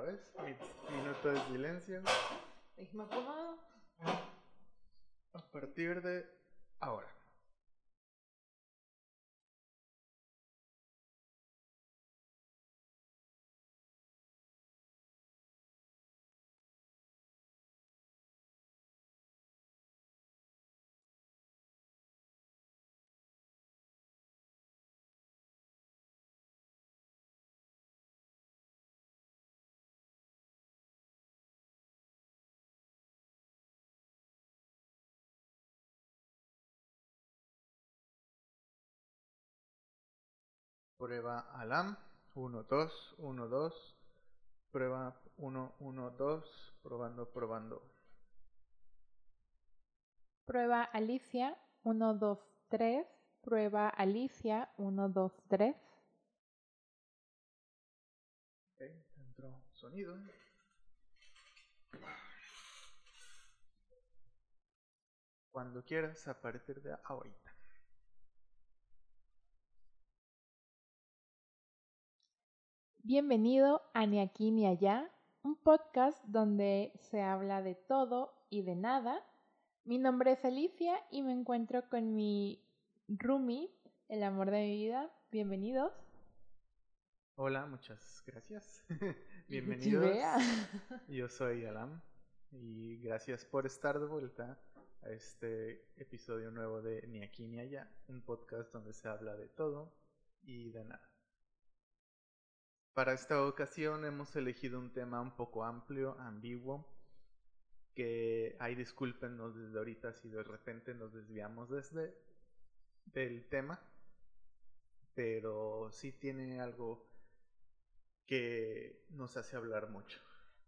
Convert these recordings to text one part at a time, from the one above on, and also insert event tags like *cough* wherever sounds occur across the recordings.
otra vez. Minuto de silencio. Acomodar. A partir de ahora. Prueba Alam. 1, 2, 1, 2. Prueba 1, 1, 2. Probando, probando. Prueba Alicia. 1, 2, 3. Prueba Alicia. 1, 2, 3. Ok, entró sonido. Cuando quieras, a partir de ahorita. Bienvenido a Ni aquí ni allá, un podcast donde se habla de todo y de nada. Mi nombre es Alicia y me encuentro con mi roomie, el amor de mi vida. Bienvenidos. Hola, muchas gracias. *laughs* Bienvenidos. *laughs* Yo soy Alam y gracias por estar de vuelta a este episodio nuevo de Ni aquí ni allá, un podcast donde se habla de todo y de nada. Para esta ocasión hemos elegido un tema un poco amplio, ambiguo, que hay discúlpenos desde ahorita si de repente nos desviamos desde del tema, pero sí tiene algo que nos hace hablar mucho.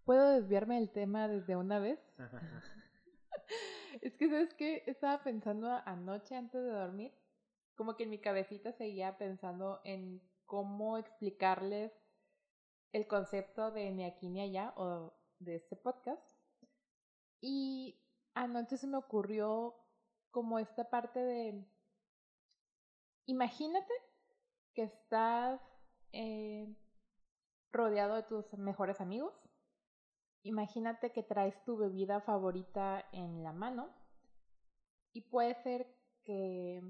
¿Puedo desviarme del tema desde una vez? *laughs* Es que, ¿sabes qué? Estaba pensando anoche antes de dormir, como que en mi cabecita seguía pensando en cómo explicarles el concepto de ni aquí ni allá o de este podcast. Y anoche se me ocurrió como esta parte de, imagínate que estás eh, rodeado de tus mejores amigos. Imagínate que traes tu bebida favorita en la mano y puede ser que,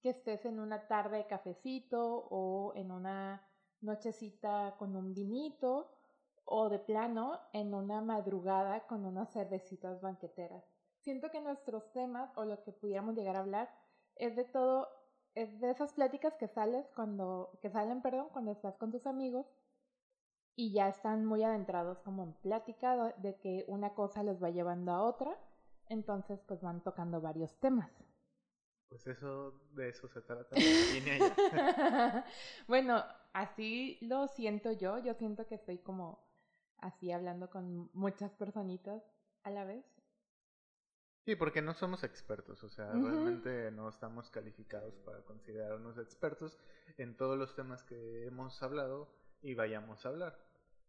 que estés en una tarde de cafecito o en una nochecita con un vinito o de plano en una madrugada con unas cervecitas banqueteras. Siento que nuestros temas o lo que pudiéramos llegar a hablar es de todo, es de esas pláticas que sales cuando, que salen, perdón, cuando estás con tus amigos y ya están muy adentrados como en plática de que una cosa les va llevando a otra, entonces pues van tocando varios temas. Pues eso, de eso se trata. *laughs* *laughs* Bueno, así lo siento yo, yo siento que estoy como así hablando con muchas personitas a la vez. Sí, porque no somos expertos, o sea, realmente no estamos calificados para considerarnos expertos en todos los temas que hemos hablado y vayamos a hablar.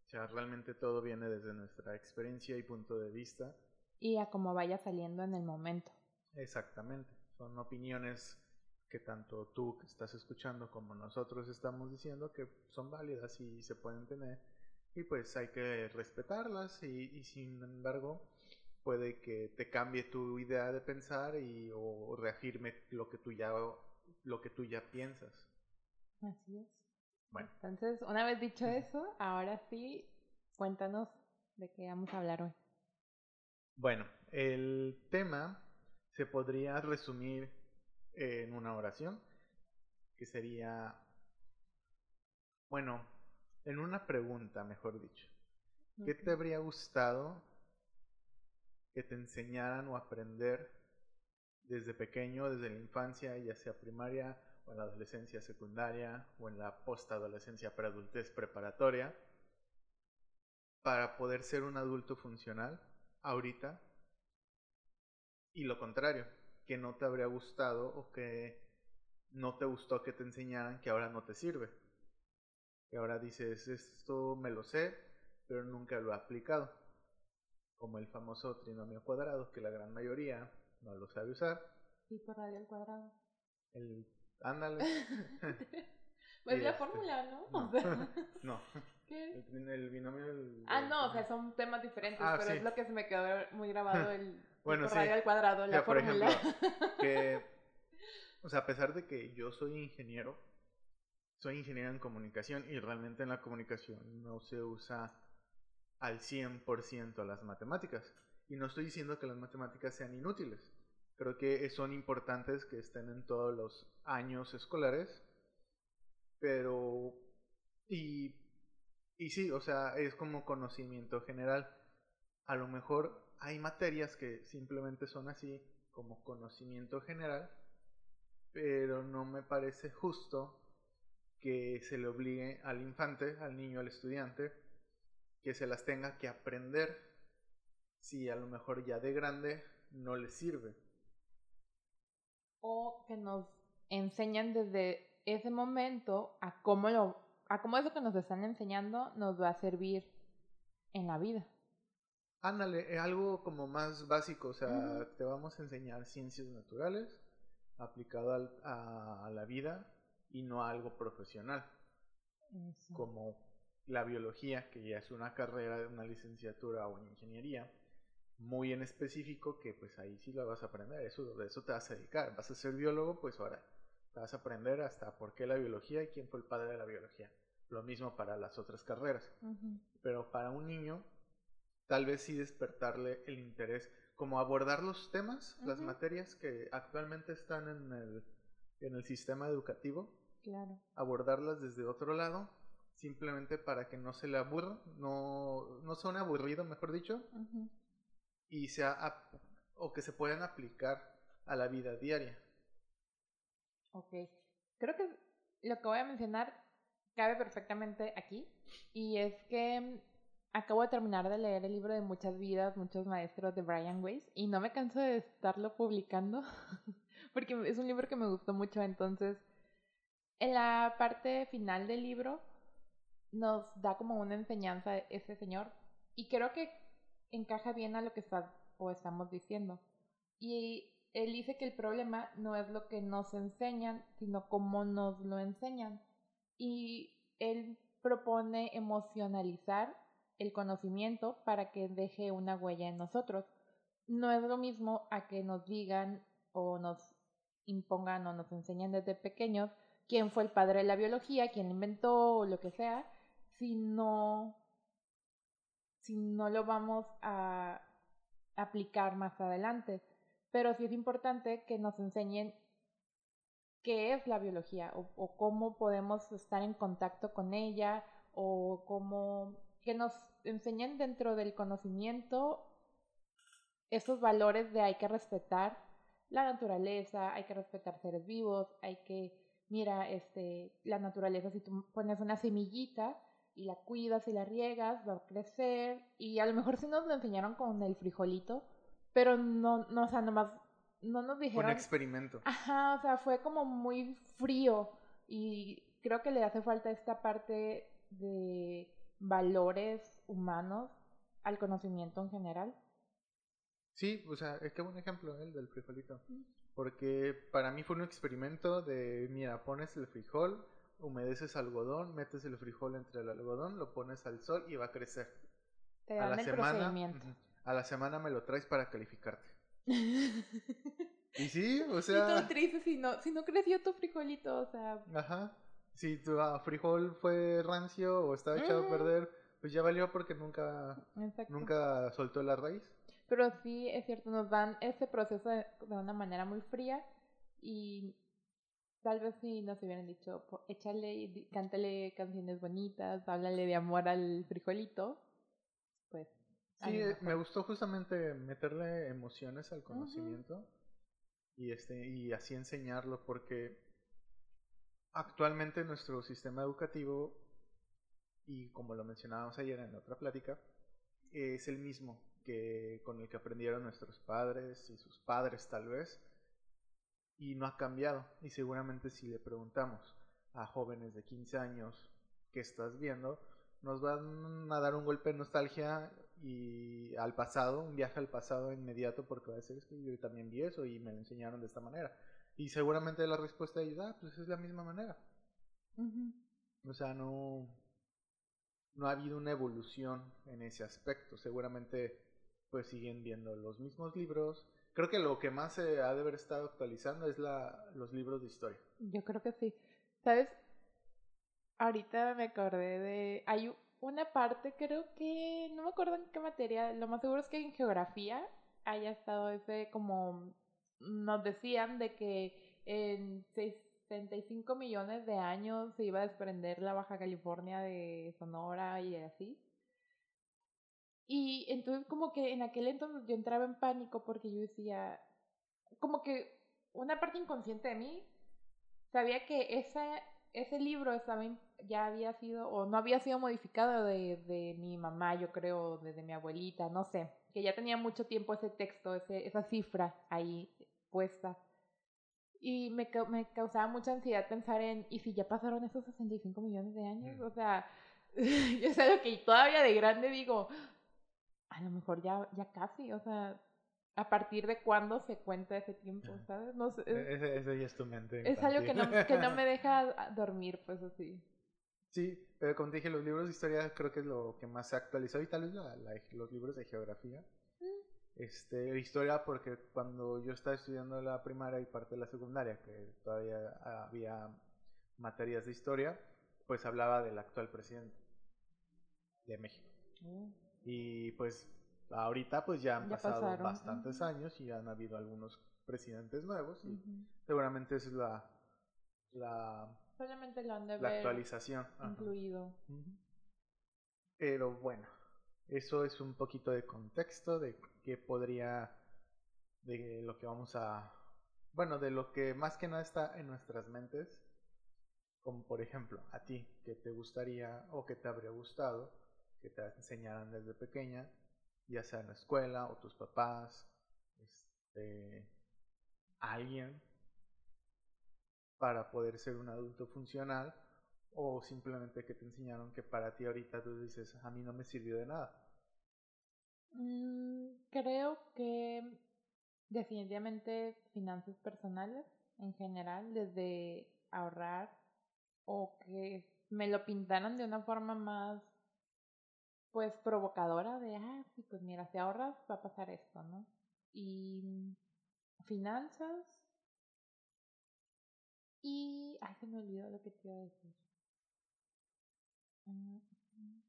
O sea, realmente todo viene desde nuestra experiencia y punto de vista. Y a como vaya saliendo en el momento. Exactamente. Son opiniones que tanto tú que estás escuchando como nosotros estamos diciendo que son válidas y se pueden tener. Y pues hay que respetarlas y, y sin embargo puede que te cambie tu idea de pensar y o reafirme lo que tú ya lo que tú ya piensas. Así es. Bueno, Entonces, una vez dicho eso, ahora sí, cuéntanos de qué vamos a hablar hoy. bueno, el tema se podría resumir en una oración que sería bueno, en una pregunta, mejor dicho. ¿Qué te habría gustado que te enseñaran o aprender desde pequeño, desde la infancia, ya sea primaria o en la adolescencia secundaria o en la postadolescencia preadultez preparatoria, para poder ser un adulto funcional ahorita? Y lo contrario, que no te habría gustado o que no te gustó que te enseñaran que ahora no te sirve. Que ahora dices, esto me lo sé, pero nunca lo he aplicado. Como el famoso trinomio cuadrado, que la gran mayoría no lo sabe usar. Sí, por radio al cuadrado. El, ándale. *laughs* pues Y la este, fórmula, ¿no? no. *laughs* O sea, *laughs* no, ¿qué? El, el binomio del... Ah, no, o sea, son temas diferentes, Ah, pero sí. es lo que se me quedó muy grabado el Bueno, radio sí. al cuadrado, la Ya, por fórmula. ejemplo, *laughs* que, o sea, a pesar de que yo soy ingeniero, soy ingeniero en comunicación y realmente en la comunicación no se usa al 100% las matemáticas. Y no estoy diciendo que las matemáticas sean inútiles. Creo que son importantes que estén en todos los años escolares, pero... Y, y sí, o sea, es como conocimiento general. A lo mejor hay materias que simplemente son así como conocimiento general, pero no me parece justo que se le obligue al infante, al niño, al estudiante, que se las tenga que aprender si a lo mejor ya de grande no le sirve. o que nos enseñan desde ese momento a cómo lo a cómo eso que nos están enseñando nos va a servir en la vida. Ándale, algo como más básico, o sea, te vamos a enseñar ciencias naturales aplicado al- a, a la vida y no a algo profesional, Eso. como la biología, que ya es una carrera, una licenciatura o una ingeniería, muy en específico que pues ahí sí la vas a aprender, eso, de eso te vas a dedicar, vas a ser biólogo, pues ahora te vas a aprender hasta por qué la biología y quién fue el padre de la biología. Lo mismo para las otras carreras. Pero para un niño tal vez sí despertarle el interés, como abordar los temas, las materias que actualmente están en el, en el sistema educativo, Claro. abordarlas desde otro lado, simplemente para que no se le aburra, no, no suene aburrido, mejor dicho, y sea o que se puedan aplicar a la vida diaria. Ok. Creo que lo que voy a mencionar cabe perfectamente aquí. Y es que mm, acabo de terminar de leer el libro de Muchas vidas, muchos maestros de Brian Weiss. Y no me canso de estarlo publicando. *laughs* porque es un libro que me gustó mucho. Entonces, en la parte final del libro nos da como una enseñanza ese señor. Y creo que encaja bien a lo que está o estamos diciendo. Y él dice que el problema no es lo que nos enseñan, sino cómo nos lo enseñan. Y él propone emocionalizar el conocimiento para que deje una huella en nosotros. No es lo mismo a que nos digan o nos impongan o nos enseñen desde pequeños quién fue el padre de la biología, quién inventó o lo que sea, si no, si no lo vamos a aplicar más adelante. Pero sí es importante que nos enseñen qué es la biología o cómo podemos estar en contacto con ella o cómo que nos enseñen dentro del conocimiento esos valores de hay que respetar la naturaleza, hay que respetar seres vivos, hay que, mira, este, la naturaleza, si tú pones una semillita y la cuidas y la riegas, va a crecer, y a lo mejor sí nos lo enseñaron con el frijolito, pero no, no, o sea, nomás, no nos Un dijeron... experimento. Ajá, o sea, fue como muy frío y creo que le hace falta esta parte de valores humanos al conocimiento en general. Sí, o sea, es que buen ejemplo ¿eh? el del frijolito. Porque para mí fue un experimento de, mira, pones el frijol, humedeces algodón, metes el frijol entre el algodón, lo pones al sol y va a crecer. Te A dan la el semana, procedimiento. a la semana me lo traes para calificarte. *laughs* Y sí, o y sea, tú triste si no, si no creció tu frijolito, o sea, ajá. Si tu ah, frijol fue rancio o estaba echado a Ujú. perder, pues ya valió porque nunca, exacto. nunca soltó la raíz. Pero sí, es cierto, nos dan ese proceso de, de una manera muy fría y tal vez si nos hubieran dicho, po- échale, y di- cántale canciones bonitas, háblale de amor al frijolito, pues... a Sí, lo eh, mejor. me gustó justamente meterle emociones al conocimiento y este y así enseñarlo porque actualmente nuestro sistema educativo y como lo mencionábamos ayer en otra plática es el mismo que con el que aprendieron nuestros padres y sus padres tal vez y no ha cambiado y seguramente si le preguntamos a jóvenes de 15 años qué estás viendo nos van a dar un golpe de nostalgia y al pasado, un viaje al pasado inmediato porque va a decir es que yo también vi eso y me lo enseñaron de esta manera. Y seguramente la respuesta de ellos, ah, pues es la misma manera. O sea, no... no ha habido una evolución en ese aspecto. Seguramente pues siguen viendo los mismos libros. Creo que lo que más se ha de haber estado actualizando es la, los libros de historia. Yo creo que sí. ¿Sabes? Ahorita me acordé de... Hay una parte, creo que... No me acuerdo en qué materia. Lo más seguro es que en geografía haya estado ese como... Nos decían de que en 65 millones de años se iba a desprender la Baja California de Sonora y así. Y entonces como que en aquel entonces yo entraba en pánico porque yo decía, como que una parte inconsciente de mí sabía que ese, ese libro estaba, ya había sido, o no había sido modificado de, de mi mamá, yo creo, de, de mi abuelita, no sé, que ya tenía mucho tiempo ese texto, ese, esa cifra ahí puesta. Y me, me causaba mucha ansiedad pensar en, ¿y si ya pasaron esos 65 millones de años? O sea, *laughs* yo sé lo que todavía de grande digo, a lo mejor ya, ya casi, o sea, a partir de cuándo se cuenta ese tiempo, ¿sabes? No sé, E-, ese, ese ya es tu mente. es algo que no, que no me *laughs* deja dormir, pues así. Sí, pero como te dije, los libros de historia creo que es lo que más se ha actualizado y tal vez la, la, los libros de geografía. Este, historia porque cuando yo estaba estudiando la primaria y parte de la secundaria, que todavía había materias de historia, pues hablaba del actual presidente de México. Mm. Y pues ahorita pues ya han Ya pasado pasaron, bastantes años y han habido algunos presidentes nuevos y seguramente es la, la, Solamente lo han de la ver actualización. Incluido. Pero bueno, eso es un poquito de contexto de qué podría, de lo que vamos a, bueno, de lo que más que nada está en nuestras mentes, como por ejemplo a ti, que te gustaría o que te habría gustado que te enseñaran desde pequeña, ya sea en la escuela o tus papás, este, alguien, para poder ser un adulto funcional o simplemente que te enseñaron que para ti ahorita tú dices, a mí no me sirvió de nada. Mm, creo que definitivamente finanzas personales en general, desde ahorrar o que me lo pintaran de una forma más pues provocadora de, ah, sí, pues mira, si ahorras va a pasar esto, ¿no? Y finanzas y, ay, se me olvidó lo que te iba a decir. Mm, mm.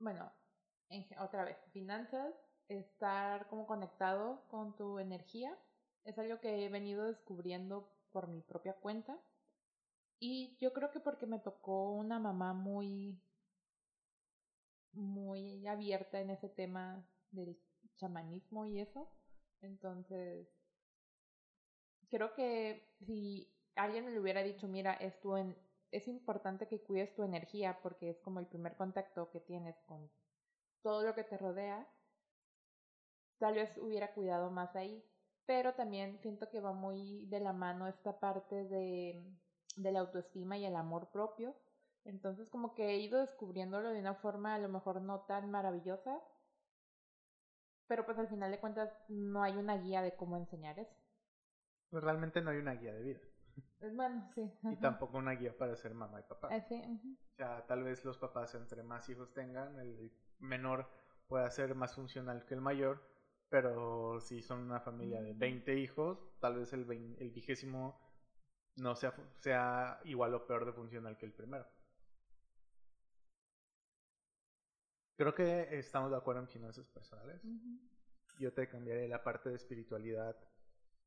Bueno, otra vez, finanzas, estar como conectado con tu energía, es algo que he venido descubriendo por mi propia cuenta. Y yo creo que porque me tocó una mamá muy, muy abierta en ese tema del chamanismo y eso. Entonces, creo que si alguien le hubiera dicho, mira, es, tu en- es importante que cuides tu energía porque es como el primer contacto que tienes con todo lo que te rodea, tal vez hubiera cuidado más ahí. Pero también siento que va muy de la mano esta parte de, de la autoestima y el amor propio. Entonces como que he ido descubriéndolo de una forma a lo mejor no tan maravillosa, pero pues al final de cuentas no hay una guía de cómo enseñar eso. Pues realmente no hay una guía de vida Es Bueno, sí. y tampoco una guía para ser mamá y papá. Eh, sí. O sea, tal vez los papás entre más hijos tengan, el menor pueda ser más funcional que el mayor, pero si son una familia de Mm. 20 hijos, tal vez el, vein- el vigésimo no sea, sea igual o peor de funcional que el primero. Creo que estamos de acuerdo en finanzas personales. Yo te cambiaré la parte de espiritualidad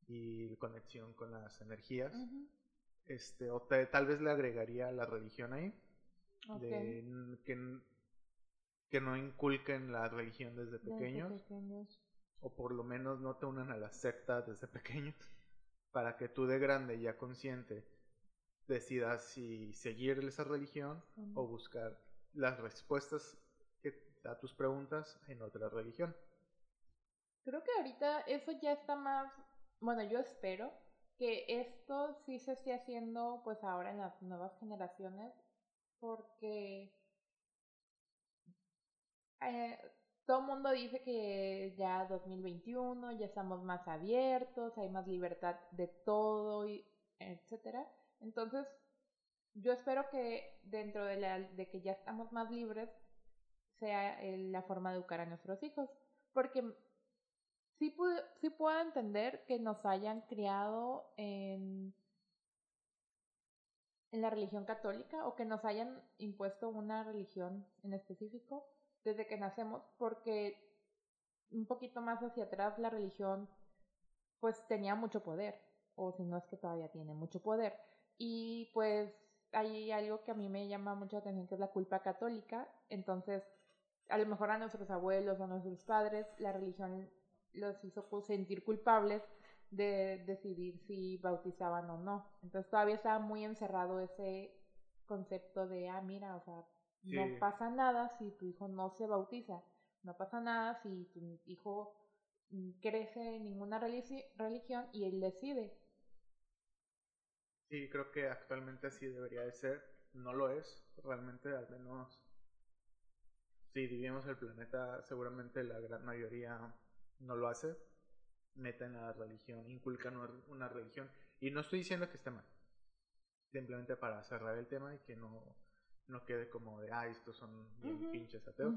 y conexión con las energías. Este, o te- tal vez le agregaría la religión ahí Ok. de n- que, n- que no inculquen la religión desde Desde pequeños o por lo menos no te unan a la secta desde pequeños para que tú de grande ya consciente decidas si seguir esa religión o buscar las respuestas que, a tus preguntas en otra religión. Creo que ahorita eso ya está más, bueno, yo espero que esto sí se esté haciendo pues ahora en las nuevas generaciones porque eh, todo el mundo dice que ya 2021 ya estamos más abiertos, hay más libertad de todo y etcétera. Entonces, yo espero que dentro de, la, de que ya estamos más libres sea la forma de educar a nuestros hijos. Porque sí, sí puedo entender que nos hayan criado en, en la religión católica o que nos hayan impuesto una religión en específico desde que nacemos, porque un poquito más hacia atrás la religión pues tenía mucho poder, o si no es que todavía tiene mucho poder. Y pues hay algo que a mí me llama mucho la atención que es la culpa católica, entonces a lo mejor a nuestros abuelos, a nuestros padres, la religión los hizo sentir culpables de decidir si bautizaban o no. Entonces todavía estaba muy encerrado ese concepto de, ah, mira, o sea, no pasa nada si tu hijo no se bautiza, no pasa nada si tu hijo mm, crece en ninguna religión y él decide. Sí, creo que actualmente así debería de ser. No lo es, realmente al menos si dividimos el planeta, seguramente la gran mayoría no lo hace. Meten a la religión, inculcan una religión. Y no estoy diciendo que esté mal. Simplemente para cerrar el tema y que no, no quede como de, ah, estos son bien pinches ateos.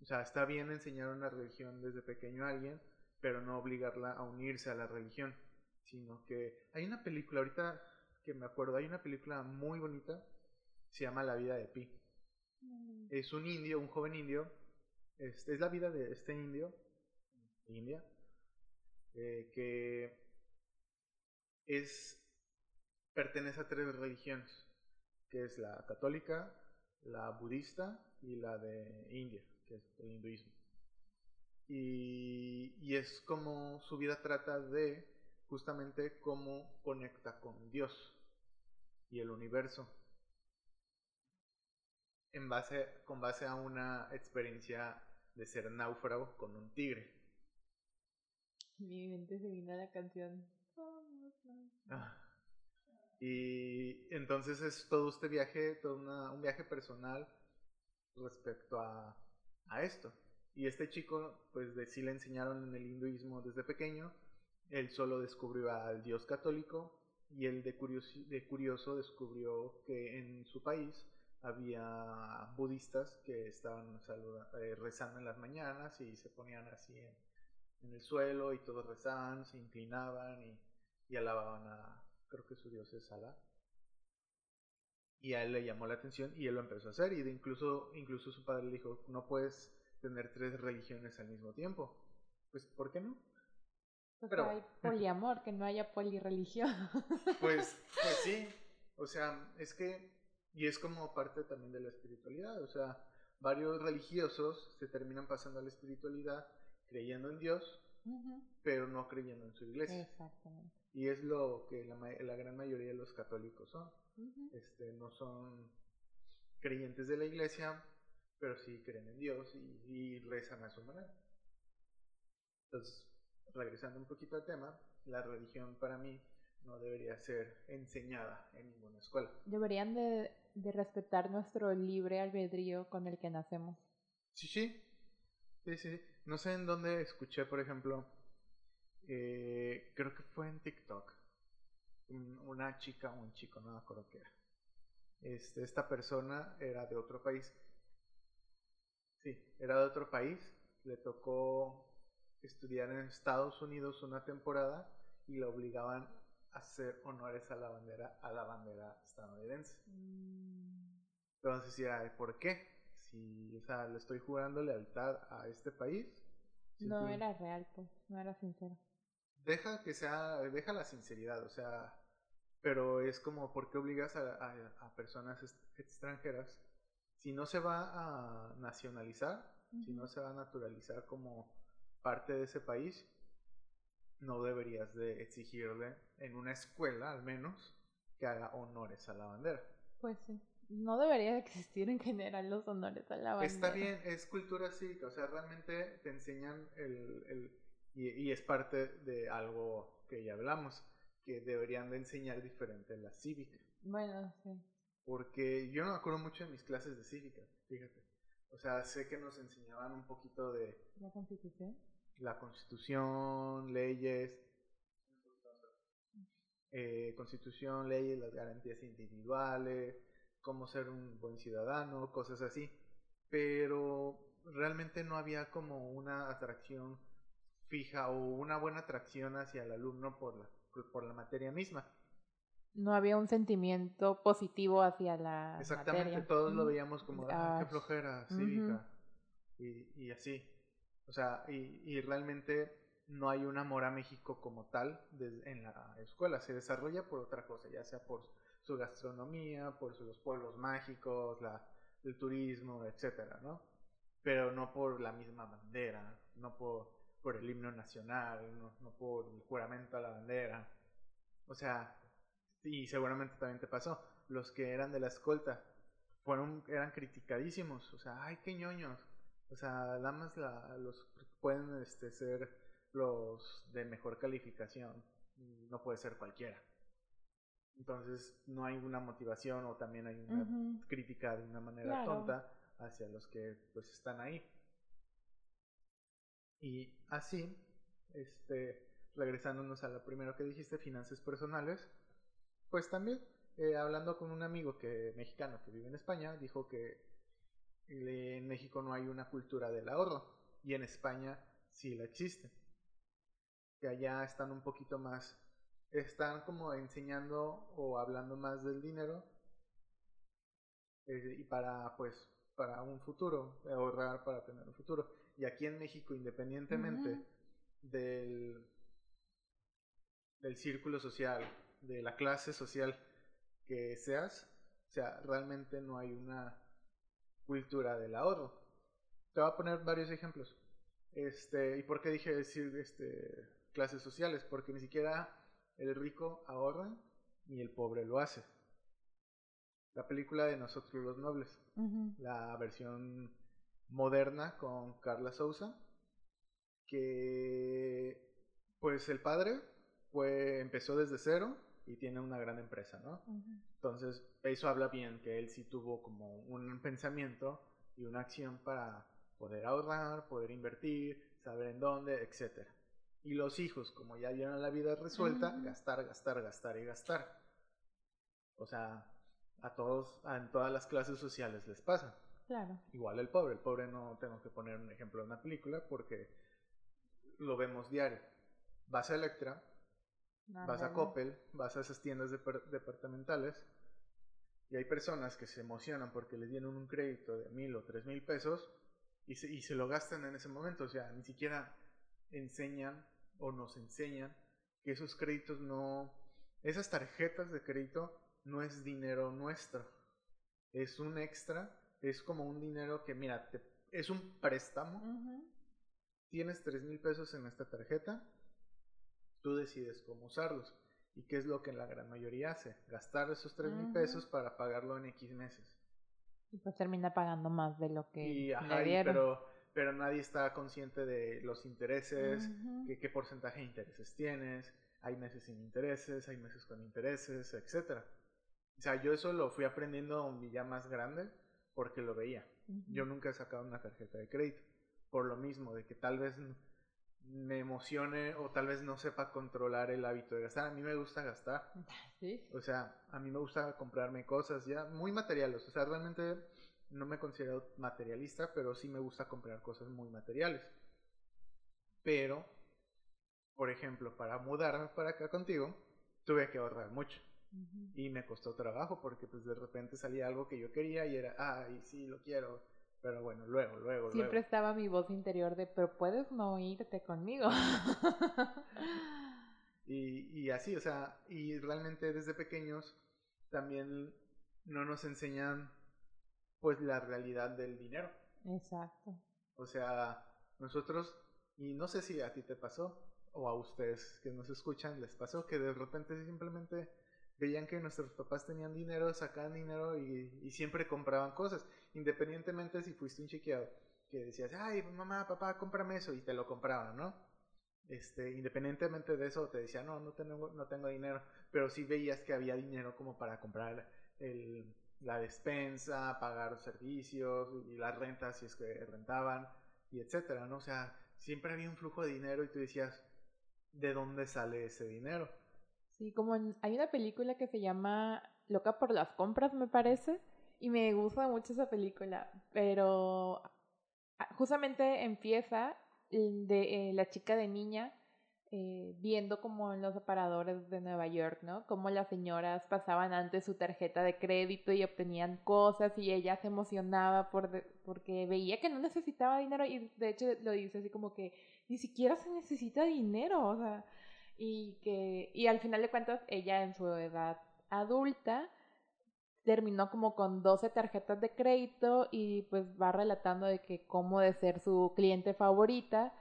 O sea, está bien enseñar una religión desde pequeño a alguien, pero no obligarla a unirse a la religión. Sino que hay una película, ahorita que me acuerdo, hay una película muy bonita, se llama La vida de Pi. Es un indio, un joven indio. Este, es la vida de este indio, India, eh, que es pertenece a tres religiones, que es la católica, la budista y la de India, que es el hinduismo. Y, y es como su vida trata de justamente cómo conecta con Dios y el universo en base, con base a una experiencia de ser náufrago con un tigre. Mi mente se vino a la canción. Ah. Y entonces es todo este viaje, todo un viaje personal respecto a, a esto. Y este chico, pues de sí le enseñaron en el hinduismo desde pequeño. Él solo descubrió al dios católico y él de curioso, de curioso descubrió que en su país había budistas que estaban eh, rezando en las mañanas y se ponían así en, el suelo y todos rezaban, se inclinaban y, y, alababan a, creo que su dios es Alá. Y a él le llamó la atención y él lo empezó a hacer y de incluso, incluso su padre le dijo, no puedes tener tres religiones al mismo tiempo. Pues, ¿por qué no? Pues Pero hay poliamor, que no haya polirreligión. *laughs* Pues, pues sí, *laughs* o sea, es que y es como parte también de la espiritualidad, o sea, varios religiosos se terminan pasando a la espiritualidad creyendo en Dios, pero no creyendo en su iglesia. Exactamente. Y es lo que la, la gran mayoría de los católicos son. este, no son creyentes de la iglesia, pero sí creen en Dios y, y rezan a su manera. Entonces, regresando un poquito al tema, la religión para mí no debería ser enseñada en ninguna escuela. Deberían de de respetar nuestro libre albedrío con el que nacemos. Sí, sí. Sí, sí. No sé en dónde escuché, por ejemplo, eh, creo que fue en TikTok. Una chica o un chico, no me acuerdo qué era. Este, esta persona era de otro país. Sí, era de otro país. Le tocó estudiar en Estados Unidos una temporada y la obligaban hacer honores a la bandera, a la bandera estadounidense. Mm. Entonces, ya, ¿por qué? Si, o sea, le estoy jugando lealtad a este país. No era real, pues, no era sincero. Deja que sea, deja la sinceridad, o sea, pero es como, ¿por qué obligas a, a, personas extranjeras? Si no se va a nacionalizar, si no se va a naturalizar como parte de ese país, no deberías de exigirle en una escuela al menos que haga honores a la bandera. Pues sí, no debería de existir en general los honores a la bandera. Está bien, es cultura cívica, o sea, realmente te enseñan el, el y, y, es parte de algo que ya hablamos, que deberían de enseñar diferente la cívica. Bueno, sí. Porque yo no me acuerdo mucho de mis clases de cívica, fíjate. O sea, sé que nos enseñaban un poquito de... ¿La constitución? la constitución, leyes. eh, constitución, leyes, las garantías individuales, cómo ser un buen ciudadano, cosas así. Pero realmente no había como una atracción fija o una buena atracción hacia el alumno por la, por la materia misma. No había un sentimiento positivo hacia la Exactamente, todos lo veíamos como, ah, qué flojera cívica y, y, así. O sea, y, y realmente no hay un amor a México como tal en la escuela, se desarrolla por otra cosa, ya sea por su gastronomía, por sus pueblos mágicos, la, el turismo, etcétera, ¿no? Pero no por la misma bandera, no por, por el himno nacional, no, por el juramento a la bandera. O sea, y seguramente también te pasó, los que eran de la escolta fueron, eran criticadísimos, o sea, ay, qué ñoños. O sea, nada más la, los pueden este, ser los de mejor calificación, no puede ser cualquiera. Entonces no hay una motivación o también hay una crítica de una manera tonta hacia los que pues están ahí. Y así, este, regresándonos a lo primero que dijiste, finanzas personales, pues también eh, hablando con un amigo que mexicano que vive en España, dijo que en México no hay una cultura del ahorro y en España sí la existe. Que allá están un poquito más están como enseñando o hablando más del dinero eh, y para pues para un futuro, ahorrar para tener un futuro. Y aquí en México, independientemente del, del círculo social, de la clase social que seas, o sea, realmente no hay una cultura del ahorro. Te voy a poner varios ejemplos. Este, ¿y por qué dije decir este clases sociales? Porque ni siquiera el rico ahorra y el pobre lo hace. La película de Nosotros los Nobles, la versión moderna con Carla Souza, que pues el padre fue, empezó desde cero y tiene una gran empresa, ¿no? Entonces, eso habla bien, que él sí tuvo como un pensamiento y una acción para poder ahorrar, poder invertir, saber en dónde, etcétera. Y los hijos, como ya vieron la vida resuelta, gastar, gastar, gastar y gastar. O sea, a todos, en todas las clases sociales les pasa. Claro. Igual el pobre. El pobre no tengo que poner un ejemplo en una película porque lo vemos diario. Vas a Electra, vas a Coppel, vas a esas tiendas departamentales y hay personas que se emocionan porque les dieron un crédito de mil o tres mil pesos y se, y se lo gastan en ese momento. O sea, ni siquiera enseñan o nos enseñan que esos créditos no, esas tarjetas de crédito no es dinero nuestro, es un extra, es como un dinero que, mira, es un préstamo, tienes tres mil pesos en esta tarjeta, tú decides cómo usarlos. ¿Y qué es lo que la gran mayoría hace? Gastar esos tres mil pesos para pagarlo en X meses. Y pues termina pagando más de lo que y, pero pero nadie está consciente de los intereses, qué porcentaje de intereses tienes, hay meses sin intereses, hay meses con intereses, etc. O sea, yo eso lo fui aprendiendo ya más grande porque lo veía. Yo nunca he sacado una tarjeta de crédito, por lo mismo, de que tal vez me emocione o tal vez no sepa controlar el hábito de gastar. A mí me gusta gastar. *laughs* ¿Sí? O sea, a mí me gusta comprarme cosas ya muy materiales. O sea, realmente no me considero materialista, pero sí me gusta comprar cosas muy materiales. Pero, por ejemplo, para mudarme para acá contigo, tuve que ahorrar mucho. Y me costó trabajo porque pues de repente salía algo que yo quería y era, ay, sí, lo quiero. Pero bueno, luego, luego, Siempre estaba mi voz interior de, pero puedes no irte conmigo. *laughs* y, y así, o sea, y realmente desde pequeños también no nos enseñan pues la realidad del dinero. Exacto. O sea, nosotros, y no sé si a ti te pasó, o a ustedes que nos escuchan les pasó, que de repente simplemente veían que nuestros papás tenían dinero, sacaban dinero y, siempre compraban cosas, independientemente si fuiste un chequeado, que decías, ay, mamá, papá, cómprame eso, y te lo compraban, ¿no? Este, independientemente de eso, te decía, no, no tengo, no tengo dinero, pero sí veías que había dinero como para comprar el, la despensa, pagar servicios y las rentas si es que rentaban y etcétera, ¿no? O sea, siempre había un flujo de dinero y tú decías, ¿de dónde sale ese dinero? Sí, como hay una película que se llama Loca por las compras, me parece, y me gusta mucho esa película, pero justamente empieza de eh, la chica de niña eh, viendo como en los aparadores de Nueva York, ¿no? Como las señoras pasaban antes su tarjeta de crédito y obtenían cosas y ella se emocionaba por porque veía que no necesitaba dinero y de hecho lo dice así como que ni siquiera se necesita dinero, o sea, y que y al final de cuentas ella en su edad adulta terminó como con 12 tarjetas de crédito y pues va relatando de que cómo de ser su cliente favorita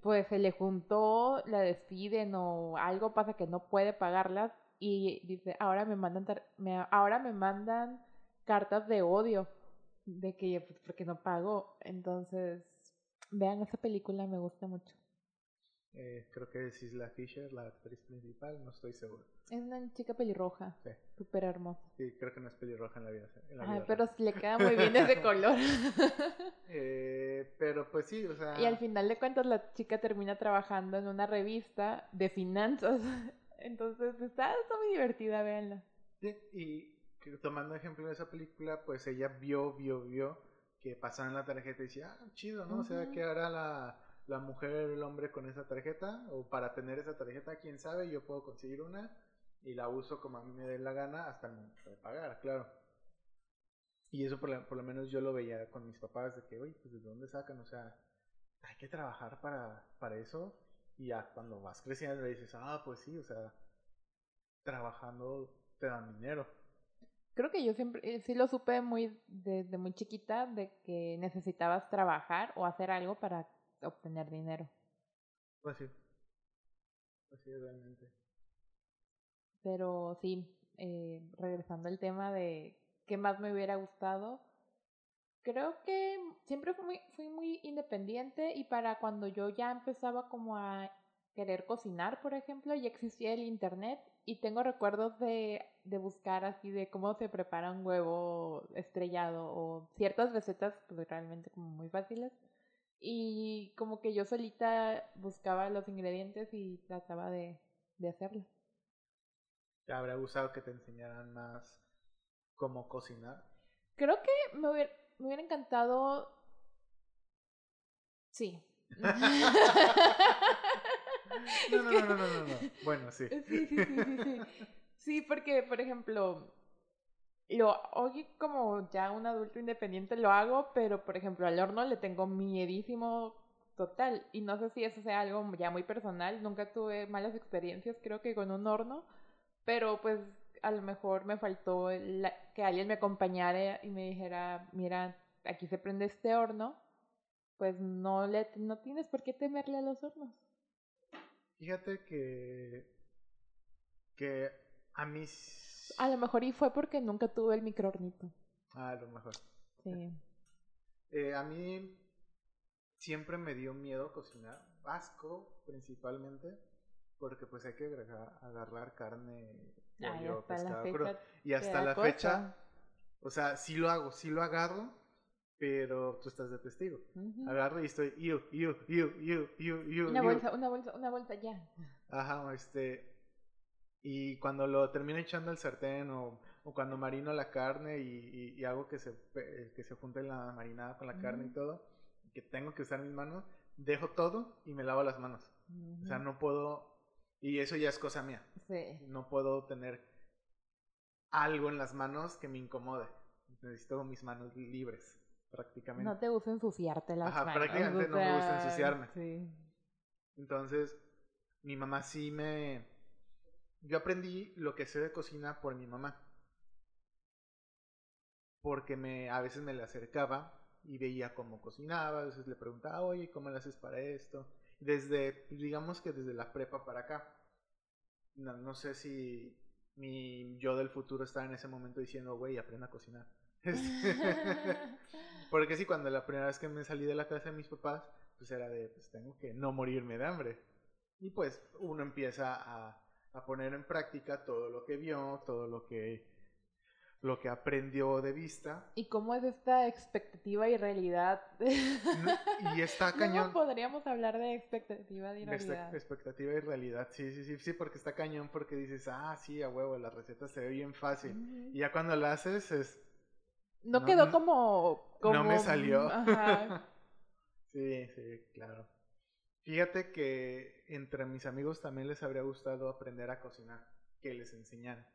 pues se le juntó, la despiden o algo pasa que no puede pagarlas y dice, ahora me mandan me, ahora me mandan cartas de odio de que pues, porque no pago. Entonces, vean esa película, me gusta mucho. Eh, creo que es Isla Fisher, la actriz principal, no estoy seguro. Es una chica pelirroja. Sí. Súper hermosa. Sí, creo que no es pelirroja en la vida. En pero le queda muy bien ese *laughs* color. eh, pero pues sí, o sea. Y al final de cuentas, la chica termina trabajando en una revista de finanzas. *laughs* Entonces está, está muy divertida, véanla. Sí, y tomando ejemplo de esa película, pues ella vio, vio, vio que pasaban la tarjeta y decía, ah, chido, ¿no? O sea, que ahora la la mujer o el hombre con esa tarjeta o para tener esa tarjeta, quién sabe, yo puedo conseguir una y la uso como a mí me dé la gana hasta el momento de pagar, claro. Y eso por, lo menos yo lo veía con mis papás de que, oye, pues de dónde sacan, o sea, hay que trabajar para, para eso y ya cuando vas creciendo dices, ah, pues sí, o sea, trabajando te dan dinero. Creo que yo siempre, eh, sí lo supe muy desde muy chiquita de que necesitabas trabajar o hacer algo para obtener dinero. Pues sí. Pues sí, realmente. Pero sí, eh, regresando al tema de qué más me hubiera gustado, creo que siempre fui muy, fui muy independiente y para cuando yo ya empezaba como a querer cocinar, por ejemplo, ya existía el internet y tengo recuerdos de, de buscar así de cómo se prepara un huevo estrellado o ciertas recetas pues realmente como muy fáciles y como que yo solita buscaba los ingredientes y trataba de, de hacerlo. ¿Te habría gustado que te enseñaran más cómo cocinar? Creo que me hubiera, me hubiera encantado. Sí. *laughs* no, *laughs* no, no, no, no, no. Bueno, sí. *laughs* Sí, sí, sí, sí, sí. Sí, porque, por ejemplo, lo hoy como ya un adulto independiente lo hago, pero por ejemplo al horno le tengo miedísimo total y no sé si eso sea algo ya muy personal, nunca tuve malas experiencias creo que con un horno, pero pues a lo mejor me faltó que alguien me acompañara y me dijera, mira, aquí se prende este horno, pues no le no tienes por qué temerle a los hornos. Fíjate que que a mí a lo mejor y fue porque nunca tuve el microornito. Ah, a lo mejor. Sí. *laughs* Eh, a mí siempre me dio miedo cocinar, asco principalmente, porque pues hay que agarrar carne, pollo, pescado Y hasta la fecha, o sea, sí lo hago, sí lo agarro, pero tú estás de testigo. Agarro y estoy, iu, iu, iu, iu, iu, iu, Una bolsa, una bolsa, una bolsa ya. Ajá, este, y cuando lo termino echando al sartén o, o cuando marino la carne y, y, hago que se, que se junte la marinada con la carne y todo, que tengo que usar mis manos, dejo todo y me lavo las manos. O sea, no puedo, y eso ya es cosa mía. Sí. No puedo tener algo en las manos que me incomode. Necesito mis manos libres, prácticamente. No te gusta ensuciarte las Ajá, prácticamente no me gusta ensuciarme. Sí. Entonces, mi mamá sí me yo aprendí lo que sé de cocina por mi mamá. Porque me, a veces me le acercaba y veía cómo cocinaba, a veces le preguntaba, oye, ¿cómo le haces para esto? Desde, digamos que desde la prepa para acá. No, no sé si mi yo del futuro estaba en ese momento diciendo, güey, aprenda a cocinar. *laughs* *laughs* Porque sí, cuando la primera vez que me salí de la casa de mis papás, pues era de, pues tengo que no morirme de hambre. Y pues uno empieza a a poner en práctica todo lo que vio, todo lo que lo que aprendió de vista. ¿Y cómo es esta expectativa y realidad? y está *laughs* cañón. ¿Cómo podríamos hablar de expectativa y realidad? Expectativa y realidad, sí, sí, sí, sí, porque está cañón porque dices, ah, sí, a huevo, la receta se ve bien fácil. Y ya cuando la haces es... No, quedó como, como... No me salió. *laughs* sí, sí, claro. Fíjate que entre mis amigos también les habría gustado aprender a cocinar, que les enseñaran.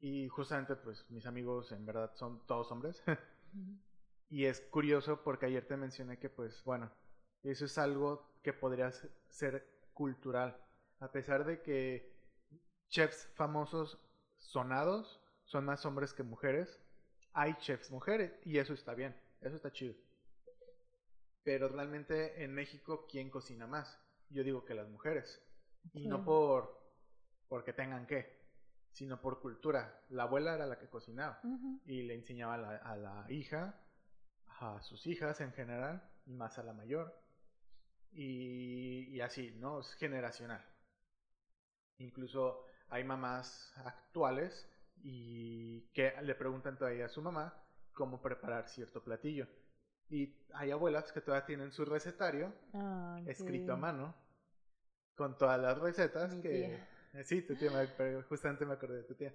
Y justamente, pues mis amigos en verdad son todos hombres. *laughs* y es curioso porque ayer te mencioné que, pues bueno, eso es algo que podría ser cultural. A pesar de que chefs famosos sonados son más hombres que mujeres, hay chefs mujeres y eso está bien, eso está chido. Pero realmente en México, ¿quién cocina más? Yo digo que las mujeres. Y no por porque tengan que sino por cultura. La abuela era la que cocinaba y le enseñaba a la, hija, a sus hijas en general, y más a la mayor. Y, así, ¿no? Es generacional. Incluso hay mamás actuales y que le preguntan todavía a su mamá cómo preparar cierto platillo. Y hay abuelas que todavía tienen su recetario escrito a mano con todas las recetas que, eh, sí, tu tía, justamente me acordé de tu tía.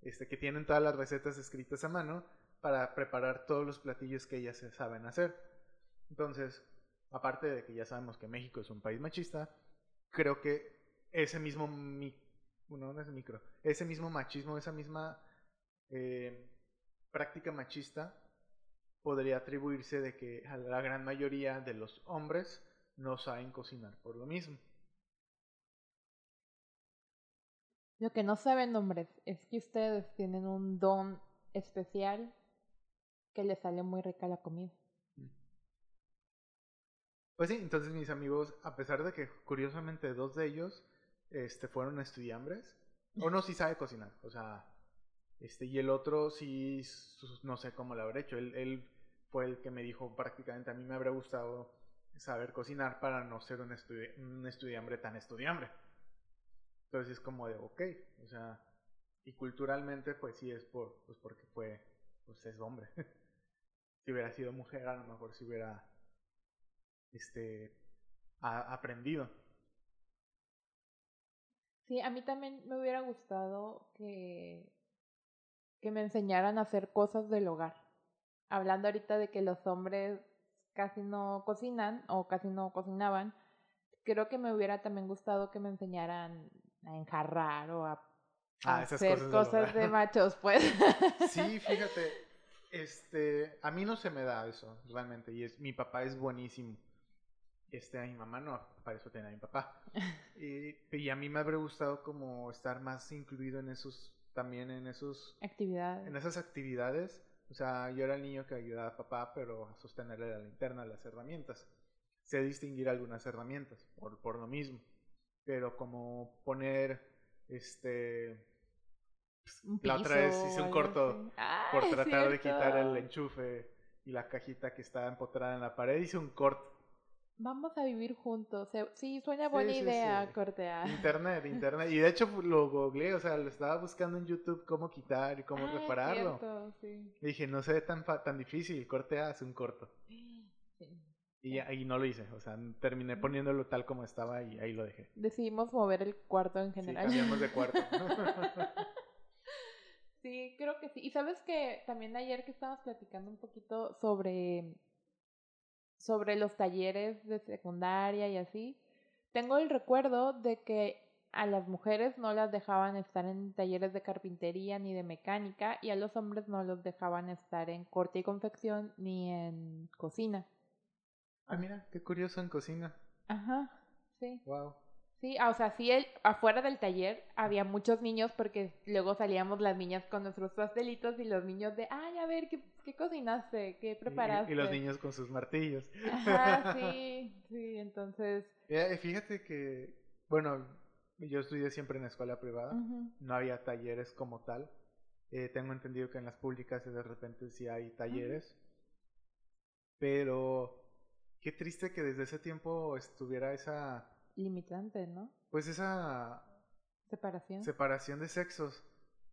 Este, que tienen todas las recetas escritas a mano para preparar todos los platillos que ellas saben hacer. Entonces, aparte de que ya sabemos que México es un país machista, creo que ese mismo no es micro, ese mismo machismo, esa misma eh, práctica machista podría atribuirse de que a la gran mayoría de los hombres no saben cocinar por lo mismo. Lo que no saben, hombres, es que ustedes tienen un don especial que les sale muy rica la comida. Mm. Pues sí, entonces mis amigos, a pesar de que curiosamente dos de ellos este, fueron estudiambres, uno sí sabe cocinar, o sea, este, y el otro sí, no sé cómo lo habrá hecho. Él, fue el que me dijo prácticamente, a mí me habría gustado saber cocinar para no ser un, un estudiambre tan estudiambre. Entonces es como de, ok, o sea, y culturalmente pues sí es por, pues porque fue, pues es hombre. *laughs* si hubiera sido mujer a lo mejor si hubiera, este, aprendido. Sí, a mí también me hubiera gustado que, que me enseñaran a hacer cosas del hogar. Hablando ahorita de que los hombres casi no cocinan o casi no cocinaban, creo que me hubiera también gustado que me enseñaran a enjarrar o a, ah, hacer cosas, de, machos, pues. *laughs* Sí, fíjate, este, a mí no se me da eso, realmente, y es, mi papá es buenísimo. Este, a mi mamá no, para eso tiene a mi papá. *laughs* Y, y a mí me habría gustado como estar más incluido en esos, también en esos... Actividades. En esas actividades. O sea, yo era el niño que ayudaba a papá, pero a sostenerle la linterna, las herramientas. Sé distinguir algunas herramientas, por, por lo mismo pero como poner este la otra vez hice un corto por tratar de quitar el enchufe y la cajita que estaba empotrada en la pared hice un corto Vamos a vivir juntos. Sí, suena buena idea, cortear. Internet, internet. Y de hecho lo googleé, o sea, lo estaba buscando en YouTube cómo quitar y cómo ah, repararlo. sí. dije, no se ve tan, tan difícil, cortea hace un corto. Y, ahí no lo hice, o sea, terminé poniéndolo tal como estaba y ahí lo dejé. Decidimos mover el cuarto en general. Sí, cambiamos de cuarto. *laughs* sí, creo que sí. Y sabes que también ayer que estábamos platicando un poquito sobre, sobre los talleres de secundaria y así, tengo el recuerdo de que a las mujeres no las dejaban estar en talleres de carpintería ni de mecánica y a los hombres no los dejaban estar en corte y confección ni en cocina. Ah, mira, qué curioso en cocina. Ajá, sí. Wow. Sí, ah, o sea, sí, el, afuera del taller había muchos niños porque luego salíamos las niñas con nuestros pastelitos y los niños de, ay, a ver, ¿qué, qué cocinaste? ¿Qué preparaste? Y, los niños con sus martillos. Ajá, *laughs* sí, sí, entonces... Fíjate que, bueno, yo estudié siempre en escuela privada, no había talleres como tal. Eh, tengo entendido que en las públicas de repente sí hay talleres, pero Qué triste que desde ese tiempo estuviera esa... Limitante, ¿no? Pues esa... Separación. Separación de sexos.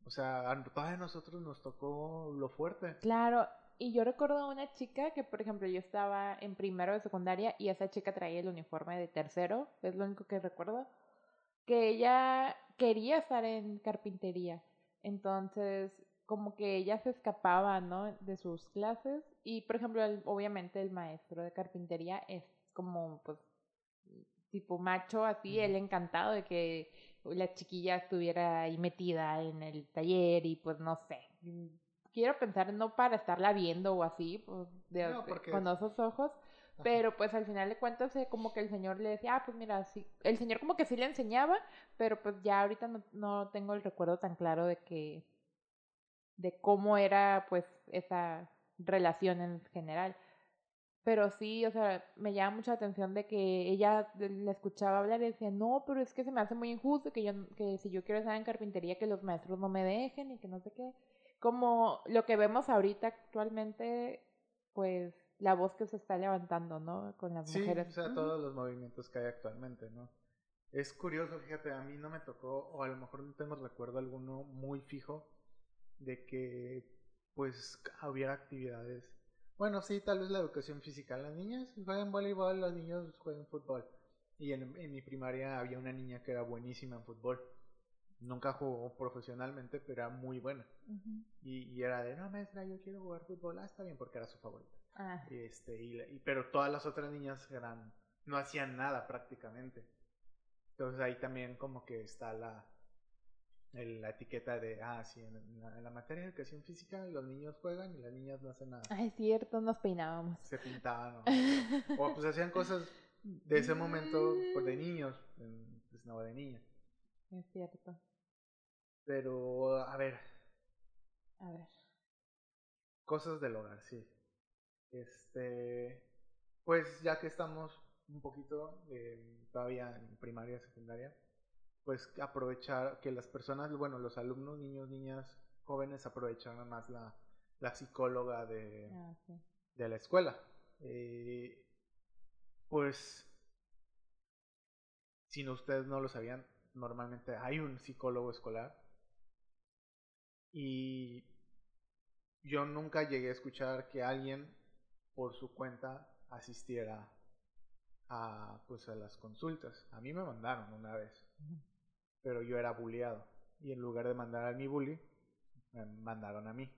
O sea, a todavía a nosotros nos tocó lo fuerte. Claro, y yo recuerdo una chica que, por ejemplo, yo estaba en primero de secundaria y esa chica traía el uniforme de tercero, es lo único que recuerdo, que ella quería estar en carpintería. Entonces, como que ella se escapaba, ¿no? De sus clases y, por ejemplo, obviamente el maestro de carpintería es como, pues, tipo macho, así, él encantado de que la chiquilla estuviera ahí metida en el taller y, pues, no sé, quiero pensar no para estarla viendo o así, pues, de, con esos ojos, pero pues al final de cuentas eh, como que el señor le decía, ah, pues mira, sí, el señor como que sí le enseñaba, pero pues ya ahorita no, no tengo el recuerdo tan claro de que, de cómo era pues esa relación en general. Pero sí, o sea, me llama mucha atención de que ella le escuchaba hablar y decía, no, pero es que se me hace muy injusto que yo, que si yo quiero estar en carpintería que los maestros no me dejen y que no sé qué como lo que vemos ahorita actualmente, pues la voz que se está levantando, ¿no? Con las sí, mujeres. O sea, todos los movimientos que hay actualmente, ¿no? Es curioso, fíjate, a mí no me tocó, o a lo mejor no tengo recuerdo alguno muy fijo de que pues hubiera actividades. Bueno, sí, tal vez la educación física. Las niñas juegan voleibol, los niños juegan fútbol. Y en, en mi primaria había una niña que era buenísima en fútbol nunca jugó profesionalmente, pero era muy buena. y, era de, no, maestra, yo quiero jugar fútbol. Ah, está bien, porque era su favorita. Ah. Este, y, pero todas las otras niñas eran, no hacían nada prácticamente. Entonces ahí también como que está la, la etiqueta de, ah, sí, en la, materia de educación física los niños juegan y las niñas no hacen nada. Ah, es cierto, nos peinábamos. Se pintaban. O, *laughs* o pues hacían cosas de ese momento pues, de niños, pues no de niñas. Es cierto. Pero, a ver. A ver. Cosas del hogar, sí. Este. Pues ya que estamos un poquito todavía en primaria, secundaria, pues aprovechar que las personas, bueno, los alumnos, niños, niñas, jóvenes aprovecharan más la, la psicóloga de, ah, de la escuela. Eh, pues, si no, ustedes no lo sabían, normalmente hay un psicólogo escolar y yo nunca llegué a escuchar que alguien por su cuenta asistiera a pues a las consultas. A mí me mandaron una vez, pero yo era bulleado y en lugar de mandar a mi bully, me mandaron a mí.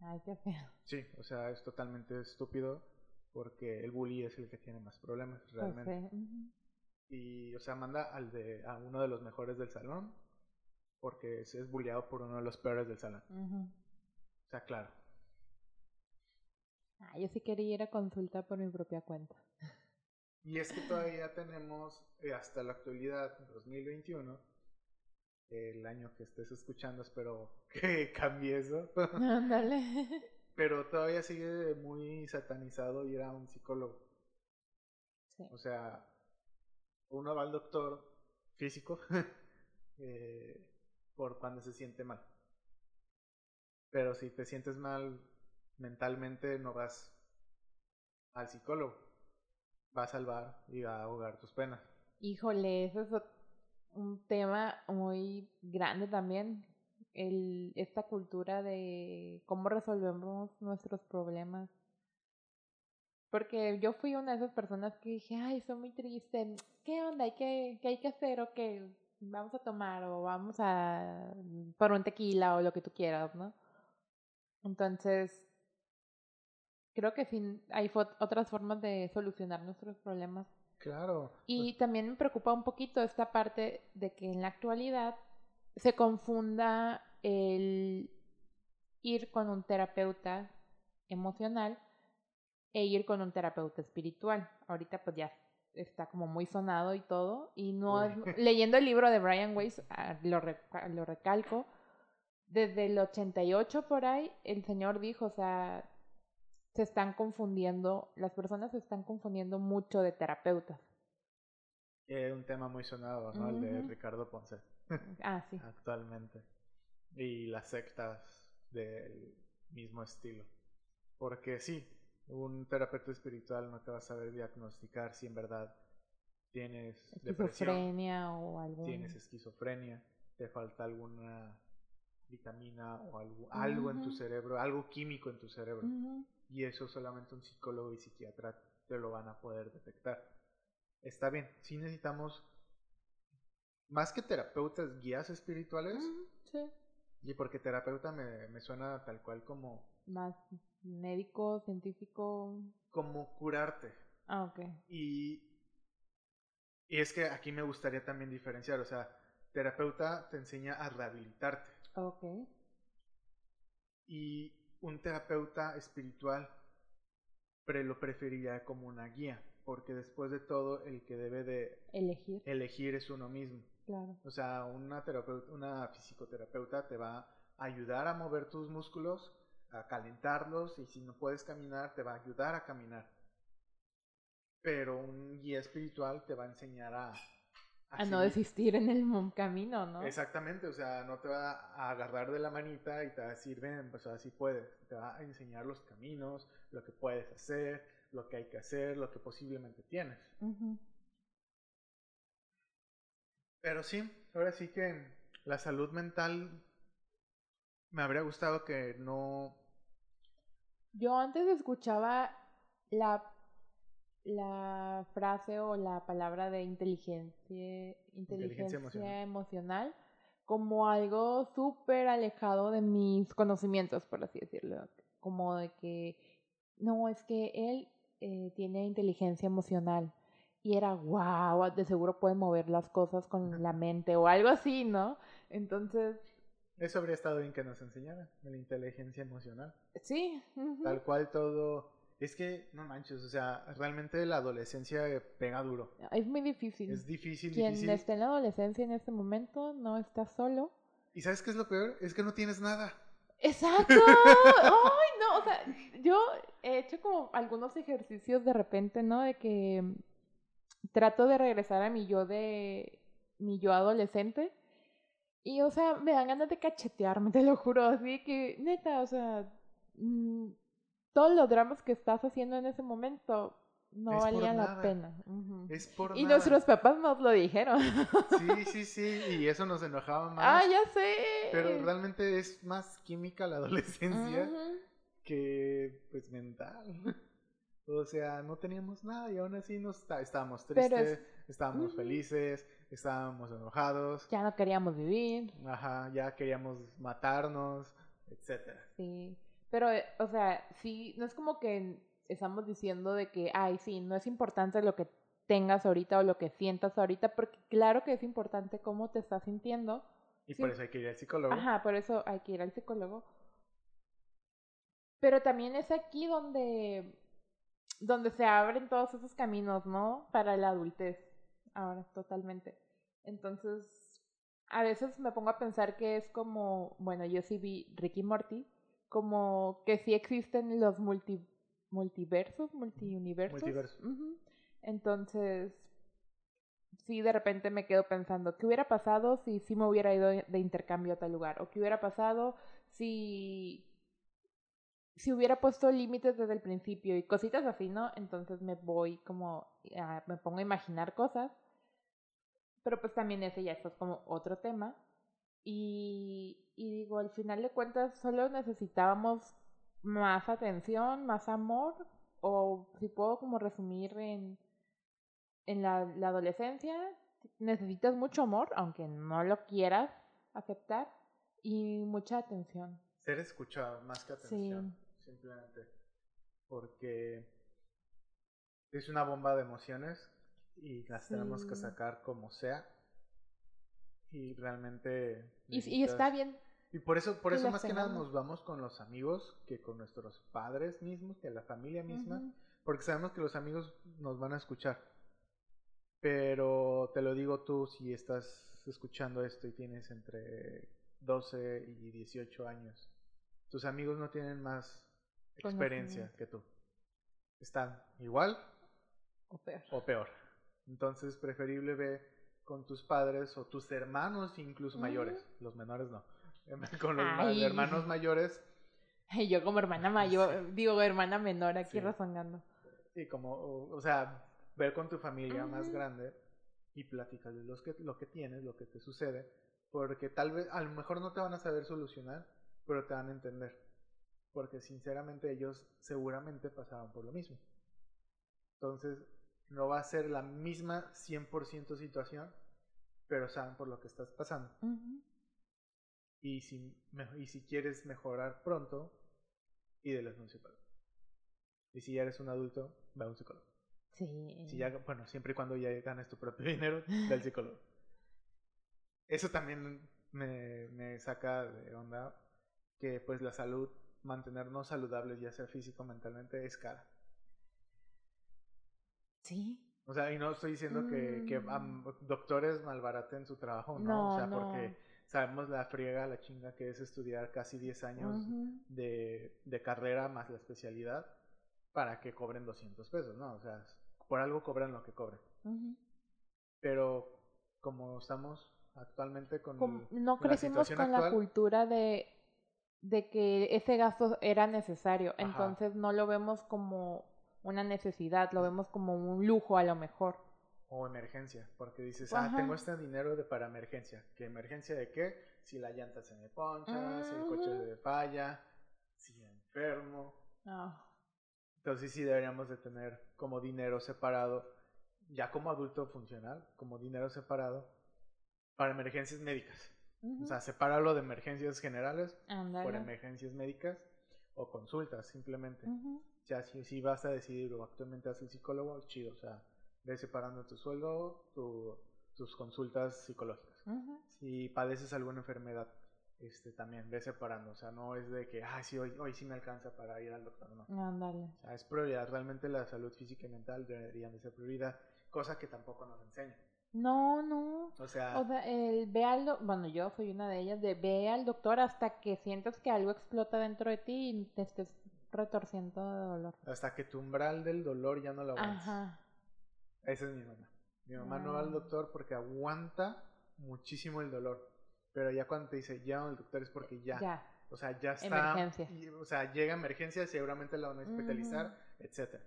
Ay, qué feo. Sí, o sea, es totalmente estúpido porque el bully es el que tiene más problemas pues realmente. Y, o sea, manda al de, a uno de los mejores del salón porque es, es bulleado por uno de los peores del salón. O sea, claro. Ah, yo sí quería ir a consulta por mi propia cuenta. Y es que todavía tenemos, eh, hasta la actualidad, 2021, el año que estés escuchando, espero que *laughs* cambie eso. Ándale. *laughs* Pero todavía sigue muy satanizado ir a un psicólogo. Sí. O sea, uno va al doctor físico *laughs* eh, por cuando se siente mal. Pero si te sientes mal mentalmente, no vas al psicólogo. Vas al bar y va a ahogar tus penas. Híjole, eso es un tema muy grande también. El, esta cultura de cómo resolvemos nuestros problemas. Porque yo fui una de esas personas que dije, ay, soy muy triste. ¿Qué onda? ¿Hay que, ¿Qué hay que hacer? ¿O qué? vamos a tomar o vamos a por un tequila o lo que tú quieras, ¿no? Entonces, creo que sí hay otras formas de solucionar nuestros problemas. Claro. Y también me preocupa un poquito esta parte de que en la actualidad se confunda el ir con un terapeuta emocional e ir con un terapeuta espiritual. Ahorita pues ya está como muy sonado y todo. Y no es, *laughs* leyendo el libro de Brian Weiss, ah, lo, lo recalco, desde el 88 por ahí, el señor dijo, o sea, se están confundiendo, las personas se están confundiendo mucho de terapeutas. Es un tema muy sonado, ¿no? El de Ricardo Ponce. *laughs* Ah, sí. Actualmente. Y las sectas del mismo estilo. Porque sí, un terapeuta espiritual no te va a saber diagnosticar si en verdad tienes esquizofrenia o algo. Tienes esquizofrenia, te falta alguna vitamina o algo, algo en tu cerebro, algo químico en tu cerebro. Ujú. Y eso solamente un psicólogo y psiquiatra te lo van a poder detectar. Está bien, sí necesitamos más que terapeutas, guías espirituales. Sí. Y porque terapeuta me, me suena tal cual como, Más médico, científico. como curarte. Ah, ok. Y, y es que aquí me gustaría también diferenciar, o sea, terapeuta te enseña a rehabilitarte Ok. y un terapeuta espiritual pre lo preferiría como una guía, porque después de todo el que debe de Elegir. elegir es uno mismo. Claro. O sea, una terapeuta, una psicoterapeuta te va a ayudar a mover tus músculos, a calentarlos y si no puedes caminar te va a ayudar a caminar. Pero un guía espiritual te va a enseñar a A no seguir. desistir en el camino, ¿no? Exactamente, o sea, no te va a agarrar de la manita y te va a decir, ven, pues así puedes. Te va a enseñar los caminos, lo que puedes hacer, lo que hay que hacer, lo que posiblemente tienes. Pero sí, ahora sí que la salud mental me habría gustado que no... Yo antes escuchaba la, la frase o la palabra de inteligencia, inteligencia, emocional. emocional como algo súper alejado de mis conocimientos, por así decirlo. Como de que, no, es que él eh, tiene inteligencia emocional. Y era, wow, de seguro puede mover las cosas con la mente o algo así, ¿no? Entonces, Eso habría estado bien que nos enseñara, de la inteligencia emocional. sí. Tal cual todo... Es que, no manches, o sea, realmente la adolescencia pega duro. Es muy difícil. Es difícil, Quien difícil. esté en la adolescencia en este momento no está solo. ¿Y sabes qué es lo peor? Es que no tienes nada. ¡Exacto! *laughs* ¡Ay, no! O sea, yo he hecho como algunos ejercicios de repente, ¿no? De que mm, trato de regresar a mi yo de... mi yo adolescente. Y, o sea, me dan ganas de cachetearme, te lo juro. Así que, neta, o sea... todos los dramas que estás haciendo en ese momento no Es valían la pena. Es por Y nada. nuestros papás nos lo dijeron. *laughs* Sí, sí, sí, y eso nos enojaba más. ¡Ah, ya sé! Pero realmente es más química la *laughs* adolescencia que, pues, mental. *laughs* O sea, no teníamos nada y aún así nos está- estábamos tristes, es- estábamos felices, estábamos enojados, Ya no queríamos vivir. ajá, ya queríamos matarnos, etcétera. Sí. Pero, eh, o sea, sí, no es como que estamos diciendo de que, ay, sí, no es importante lo que tengas ahorita o lo que sientas ahorita, porque claro que es importante cómo te estás sintiendo. Y Sí. por eso hay que ir al psicólogo. Ajá, por eso hay que ir al psicólogo. Pero también es aquí donde, donde se abren todos esos caminos, ¿no? Para la adultez. Ahora, totalmente. Entonces, a veces me pongo a pensar que es como, bueno, yo sí vi Ricky Morty, como que sí existen los multi, multiversos, multiuniversos. Multiverso. Entonces, sí, de repente me quedo pensando, ¿qué hubiera pasado si sí me hubiera ido de intercambio a tal lugar? ¿O qué hubiera pasado si, si hubiera puesto límites desde el principio y cositas así, ¿no? Entonces me voy como, a- me pongo a imaginar cosas. Pero pues también ese ya es como otro tema. Y, y digo, al final de cuentas solo necesitábamos más atención, más amor, o si puedo como resumir en, en la, la adolescencia, necesitas mucho amor, aunque no lo quieras aceptar, y mucha atención. Ser escuchado más que atención, simplemente. Porque es una bomba de emociones y las tenemos que Sí. sacar como sea. Y realmente... Y, y está bien. Y por eso, por eso más que nada nos vamos con los amigos que con nuestros padres mismos, que la familia misma, porque sabemos que los amigos nos van a escuchar. Pero te lo digo tú si estás escuchando esto y tienes entre 12 y 18 años. Tus amigos no tienen más experiencia que tú. Están igual O peor. o peor. Entonces, preferible ve con tus padres o tus hermanos, incluso mayores. Los menores no. *laughs* Con los Ay. hermanos mayores, Y yo como hermana mayor, digo hermana menor aquí Sí. razongando. y como, o, o sea, ver con tu familia más grande y platicarles los que, lo que tienes, lo que te sucede, Porque tal vez, a lo mejor no te van a saber solucionar, pero te van a entender. Porque sinceramente ellos seguramente pasaban por lo mismo. Entonces, no va a ser la misma 100% situación, pero saben por lo que estás pasando. y, si, y si quieres mejorar pronto, pídeles un psicólogo. Y si ya eres un adulto, va a un psicólogo. Sí. Si ya, bueno, siempre y cuando ya ganes tu propio dinero, del psicólogo. *laughs* Eso también me, me saca de onda que pues la salud, mantenernos saludables, ya sea físico o mentalmente, es cara. Sí. O sea, y no estoy diciendo que, que Mm. doctores malbaraten su trabajo, ¿no? No, o sea, no. porque sabemos la friega, la chinga que es estudiar casi 10 años de, de carrera más la especialidad para que cobren 200 pesos, ¿no? O sea, por algo cobran lo que cobran. Pero como estamos actualmente con Como- no crecimos con la cultura de, de que ese gasto era necesario, Ajá. entonces no lo vemos como una necesidad, lo vemos como un lujo a lo mejor. o emergencia, porque dices, ah, tengo este dinero de para emergencia. ¿Qué emergencia de qué? Si la llanta se me poncha, si el coche Ujú. se me falla, si enfermo. Ah, Entonces sí deberíamos de tener como dinero separado, ya como adulto funcional, como dinero separado para emergencias médicas. O sea, separarlo de emergencias generales por emergencias médicas o consultas simplemente. Sea, si, si vas a decidir o actualmente haces el psicólogo, chido. O sea, ve separando tu sueldo, tu, tus consultas psicológicas. Ujú. Si padeces alguna enfermedad, este también ve separando. O sea, no es de que, ah, sí, hoy, hoy sí me alcanza para ir al doctor. No. Ándale. O sea, es prioridad. Realmente la salud física y mental deberían de ser prioridad. Cosa que tampoco nos enseñan. No, no. O sea, O sea, el ve al do- bueno, yo soy una de ellas, de ve al doctor hasta que sientas que algo explota dentro de ti y te estés retorciendo de dolor. hasta que tu umbral del dolor ya no lo aguantes. Ajá. Esa es mi mamá. Mi mamá no va al doctor porque aguanta muchísimo el dolor. Pero ya cuando te dice ya al doctor es porque ya. Ya. O sea, ya está. Emergencia. y- o sea, llega emergencia, seguramente la van a hospitalizar, etcétera.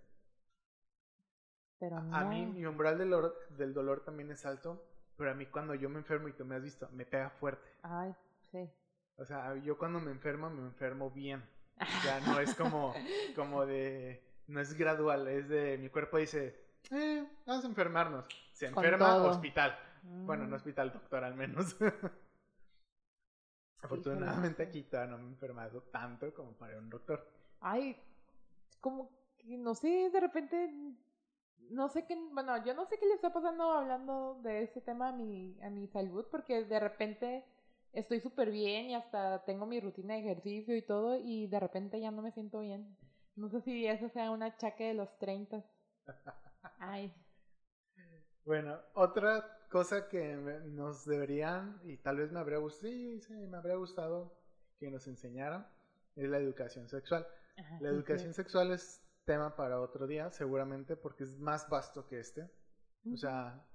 Pero no. A mí mi umbral del dolor, del dolor también es alto, pero a mí cuando yo me enfermo y tú me has visto, me pega fuerte. Ay, sí. O sea, yo cuando me enfermo, me enfermo bien. Ya no es como, como de, no es gradual, es de, mi cuerpo dice, eh, vamos a enfermarnos. Se enferma, hospital. Bueno, no Mm. hospital, doctor al menos. *laughs* Afortunadamente aquí todavía no me he enfermado tanto como para un doctor. Ay, como que no sé, de repente, no sé qué, bueno, yo no sé qué le está pasando hablando de este tema a mi, a mi salud, porque de repente estoy súper bien y hasta tengo mi rutina de ejercicio y todo, y de repente ya no me siento bien. No sé si eso sea un achaque de los 30. *laughs* Ay, Bueno, otra cosa que nos deberían, y tal vez me habría gustado, sí, sí, me habría gustado que nos enseñaran, es la educación sexual. ajá, La educación sí. sexual es tema para otro día, seguramente, porque es más vasto que este. O sea,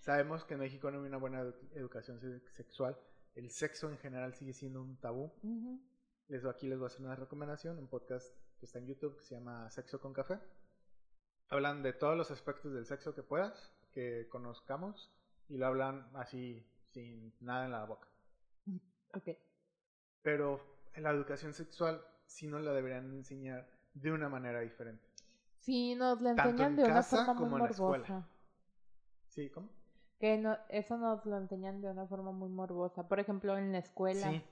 sabemos que en México no hay una buena edu- educación se- sexual. El sexo en general sigue siendo un tabú. Ujú. Les, aquí les voy a hacer una recomendación, un podcast que está en YouTube que se llama Sexo con Café. Hablan de todos los aspectos del sexo que puedas, que conozcamos, y lo hablan así, sin nada en la boca. Ok. Pero en la educación sexual sí nos la deberían enseñar de una manera diferente. Sí, nos Tanto enseñan en de una forma muy como en la escuela. morbosa. ¿Sí? ¿Cómo? Que no, eso nos lo enseñan de una forma muy morbosa. Por ejemplo, en la escuela. Sí.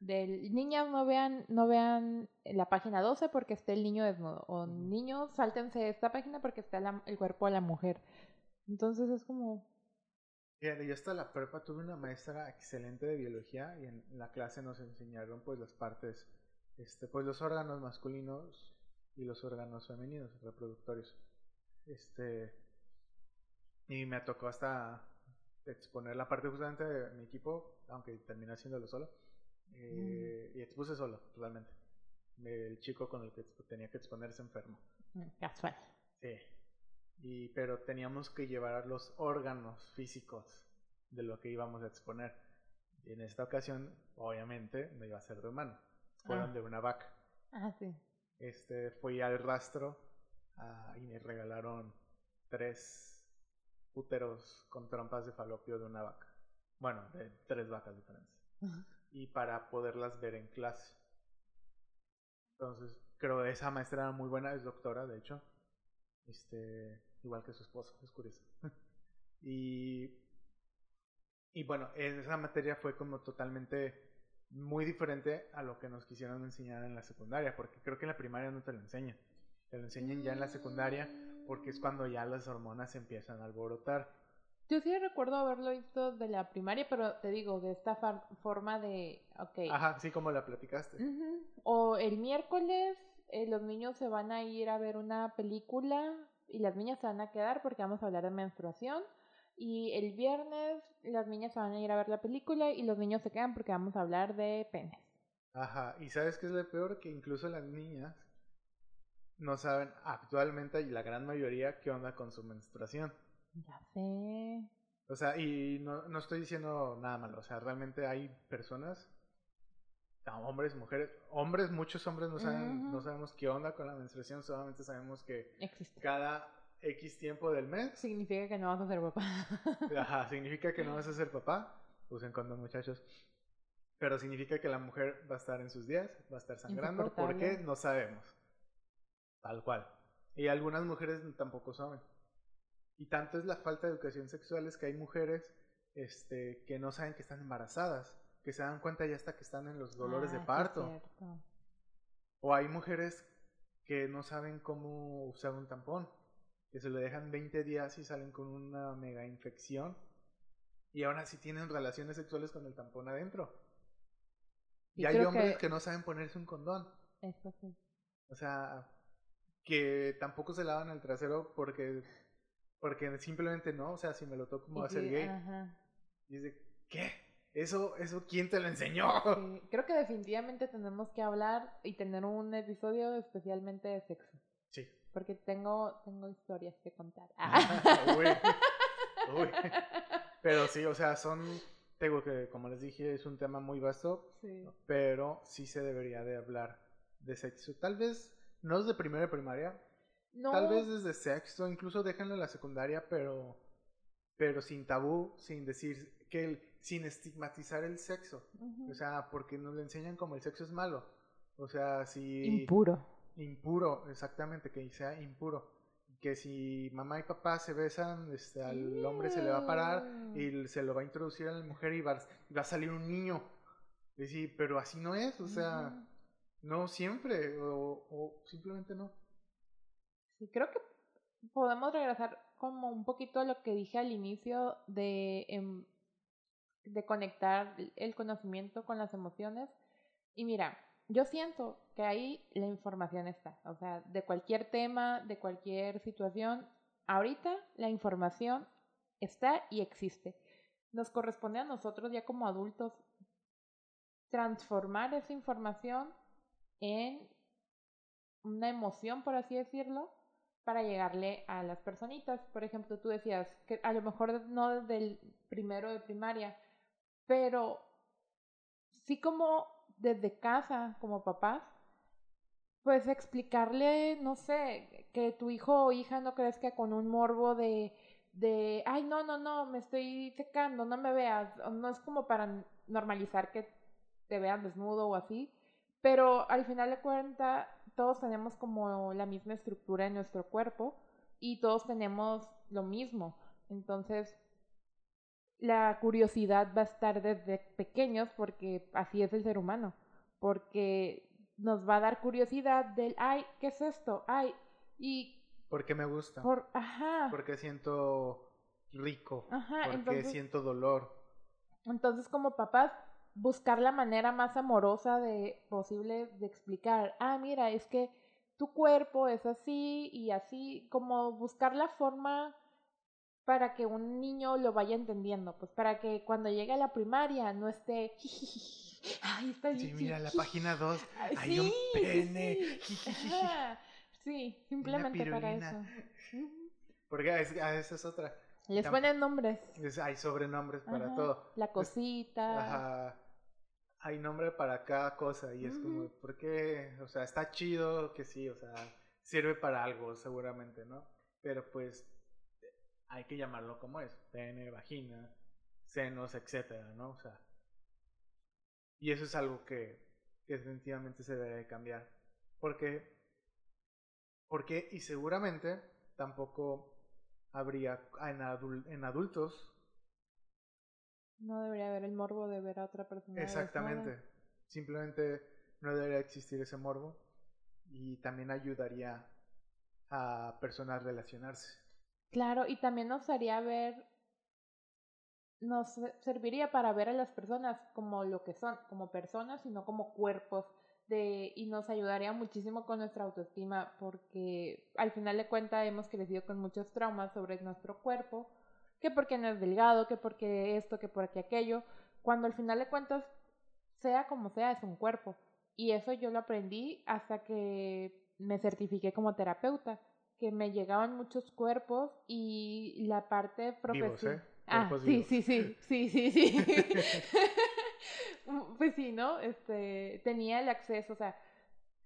Del, niñas no vean, no vean la página 12 porque está el niño desnudo. O niños, sáltense esta página porque está la- el cuerpo de la mujer. Entonces es como. Fíjate, yo hasta la prepa tuve una maestra excelente de biología y en la clase nos enseñaron pues las partes, este, pues los órganos masculinos y los órganos femeninos reproductorios. Este, y me tocó hasta exponer la parte justamente de mi equipo, aunque terminé haciéndolo solo. eh, Y expuse solo, realmente. El chico con el que tenía que exponerse enfermo. mm, Casual. Sí. Y, pero teníamos que llevar los órganos físicos de lo que íbamos a exponer. Y en esta ocasión, obviamente, no iba a ser de humano. Fueron Ah. de una vaca. Ah, sí. Este, fui al rastro ah, y me regalaron tres úteros con trompas de falopio de una vaca. Bueno, de tres vacas diferentes. Y para poderlas ver en clase. Entonces, creo que esa maestra era muy buena, es doctora, de hecho. Este, igual que su esposo, es curioso. *laughs* y, y bueno, esa materia fue como totalmente muy diferente a lo que nos quisieron enseñar en la secundaria, porque creo que en la primaria no te lo enseñan. Te lo enseñan ya en la secundaria porque es cuando ya las hormonas empiezan a alborotar. Yo sí recuerdo haberlo visto de la primaria, pero te digo, de esta forma de, ok. Ajá, sí, como la platicaste. O el miércoles eh, los niños se van a ir a ver una película y las niñas se van a quedar porque vamos a hablar de menstruación. Y el viernes las niñas se van a ir a ver la película y los niños se quedan porque vamos a hablar de penes. Ajá, y ¿sabes qué es lo peor? Que incluso las niñas no saben actualmente, y la gran mayoría, qué onda con su menstruación. Ya sé. O sea, y no, no estoy diciendo nada malo, o sea, realmente hay personas, hombres, mujeres, hombres, muchos hombres no saben, no sabemos qué onda con la menstruación, solamente sabemos que Existe. cada X tiempo del mes. Significa que no vas a ser papá. *laughs* Ajá, significa que no vas a ser papá. Usen condón, muchachos. Pero significa que la mujer va a estar en sus días, va a estar sangrando. ¿Por qué? No sabemos. Tal cual. Y algunas mujeres tampoco saben. Y tanto es la falta de educación sexual es que hay mujeres este, que no saben que están embarazadas, que se dan cuenta ya hasta que están en los dolores de ah, parto. o hay mujeres que no saben cómo usar un tampón que se lo dejan 20 días y salen con una mega infección y aún así tienen relaciones sexuales con el tampón adentro. Y, hay hombres que... no saben ponerse un condón. Eso sí. O sea, que tampoco se lavan el trasero porque porque simplemente no, o sea, si me lo toco me va a ser gay. Y dice, ¿qué? Eso, eso, ¿quién te lo enseñó? Creo que definitivamente tenemos que hablar y tener un episodio especialmente de sexo. Sí. Porque tengo, tengo historias que contar. *laughs* Pero sí, o sea, son, tengo que, como les dije, es un tema muy vasto, sí. pero sí se debería de hablar de sexo. Tal vez no desde primera primaria, no. tal vez desde sexto, incluso déjenlo en la secundaria, pero, pero sin tabú, sin decir que el, sin estigmatizar el sexo. O sea, porque nos lo enseñan como el sexo es malo. O sea, si... Impuro Impuro, exactamente, que sea impuro. Que si mamá y papá se besan, este, al hombre se le va a parar y se lo va a introducir a la mujer y va, va a salir un niño. Y sí, pero así no es, o sea, no siempre, o, simplemente no. Sí, creo que podemos regresar como un poquito a lo que dije al inicio de, em, de conectar el conocimiento con las emociones. Y mira, yo siento que ahí la información está. O sea, de cualquier tema, de cualquier situación, ahorita la información está y existe. Nos corresponde a nosotros ya como adultos transformar esa información en una emoción, por así decirlo, para llegarle a las personitas. Por ejemplo, tú decías que a lo mejor no desde el primero de primaria, pero sí como desde casa como papás, pues explicarle, no sé, que tu hijo o hija no crezca con un morbo de, de, ay, no, no, no, me estoy secando, no me veas. No es como para normalizar que te vean desnudo o así, pero al final de cuentas todos tenemos como la misma estructura en nuestro cuerpo y todos tenemos lo mismo. Entonces, la curiosidad va a estar desde pequeños porque así es el ser humano, porque nos va a dar curiosidad del, ay, ¿qué es esto? Ay, y... Porque me gusta. Por, ajá. Porque siento rico. Ajá, porque siento dolor. Entonces, como papás, buscar la manera más amorosa de posible de explicar, ah, mira, es que tu cuerpo es así y así, como buscar la forma para que un niño lo vaya entendiendo, pues para que cuando llegue a la primaria no esté... *laughs* Ay, está Sí, mira, la página 2, hay un pene. Sí, simplemente para eso. *laughs* Porque ah, esa es otra. Les ponen nombres. hay sobrenombres para todo. La cosita. Ajá. Hay nombre para cada cosa y es como, ¿por qué? O sea, está chido que sí, o sea, sirve para algo seguramente, ¿no? Pero pues hay que llamarlo como es, pene, vagina, senos, etcétera, ¿no? O sea, y eso es algo que, que definitivamente se debe cambiar. Porque, porque, y seguramente tampoco habría en, en adultos. No debería haber el morbo de ver a otra persona. Exactamente. Simplemente no debería existir ese morbo y también ayudaría a personas a relacionarse. Claro, y también nos haría ver, nos serviría para ver a las personas como lo que son, como personas y no como cuerpos. De, y nos ayudaría muchísimo con nuestra autoestima porque al final de cuentas hemos crecido con muchos traumas sobre nuestro cuerpo, que porque no es delgado, que porque esto, que porque aquello, cuando al final de cuentas, sea como sea, es un cuerpo. Y eso yo lo aprendí hasta que me certifiqué como terapeuta, que me llegaban muchos cuerpos y la parte profesional. ¿eh? Ah, sí, sí, sí, sí, sí, sí, *laughs* *laughs* pues sí, ¿no? Este, tenía el acceso, o sea,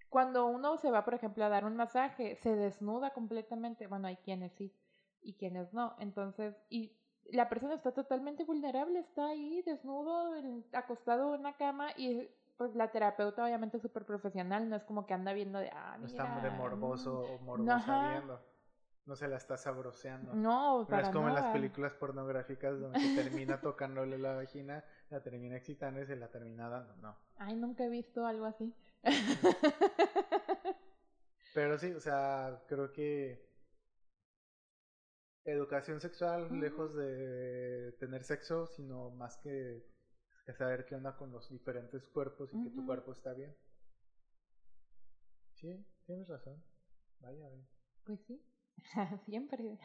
cuando uno se va, por ejemplo, a dar un masaje, se desnuda completamente. Bueno, hay quienes sí y quienes no. Entonces, y la persona está totalmente vulnerable, está ahí desnudo, acostado en una cama y pues la terapeuta obviamente es súper profesional, no es como que anda viendo de, ah, mira. No está de morboso o morbosa viendo. No se la está sabroseando. No, para No es como en las películas pornográficas donde termina *laughs* tocándole la vagina, la termina excitando y se la termina dando. No. Ay, nunca he visto algo así. *laughs* Pero sí, o sea, creo que educación sexual, lejos de tener sexo, sino más que saber qué onda con los diferentes cuerpos y que tu cuerpo está bien. Sí, tienes razón. Vaya, vaya. Pues sí, *laughs* siempre.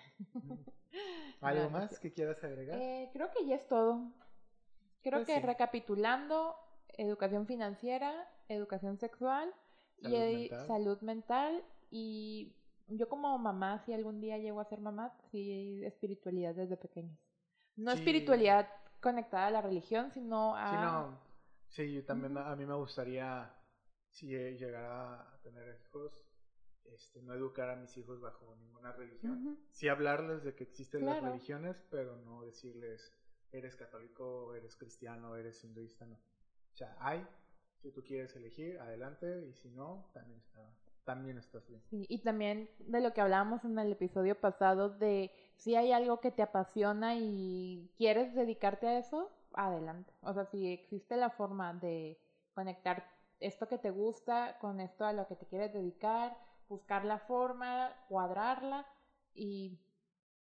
¿Algo más que quieras agregar? Eh, creo que ya es todo. Creo pues que recapitulando, educación financiera, educación sexual y mental. salud mental y yo como mamá, si algún día llego a ser mamá, sí espiritualidad desde pequeños. No espiritualidad conectada a la religión, sino a... Sí, no. Sí, yo también a mí me gustaría, si llegara a tener hijos, este, no educar a mis hijos bajo ninguna religión. Sí hablarles de que existen las religiones, pero no decirles, eres católico, eres cristiano, eres hinduista, no. O sea, hay, si tú quieres elegir, adelante, y si no, también está también estás bien. Sí, y también de lo que hablábamos en el episodio pasado de si hay algo que te apasiona y quieres dedicarte a eso, adelante. O sea, si existe la forma de conectar esto que te gusta con esto a lo que te quieres dedicar, buscar la forma, cuadrarla y...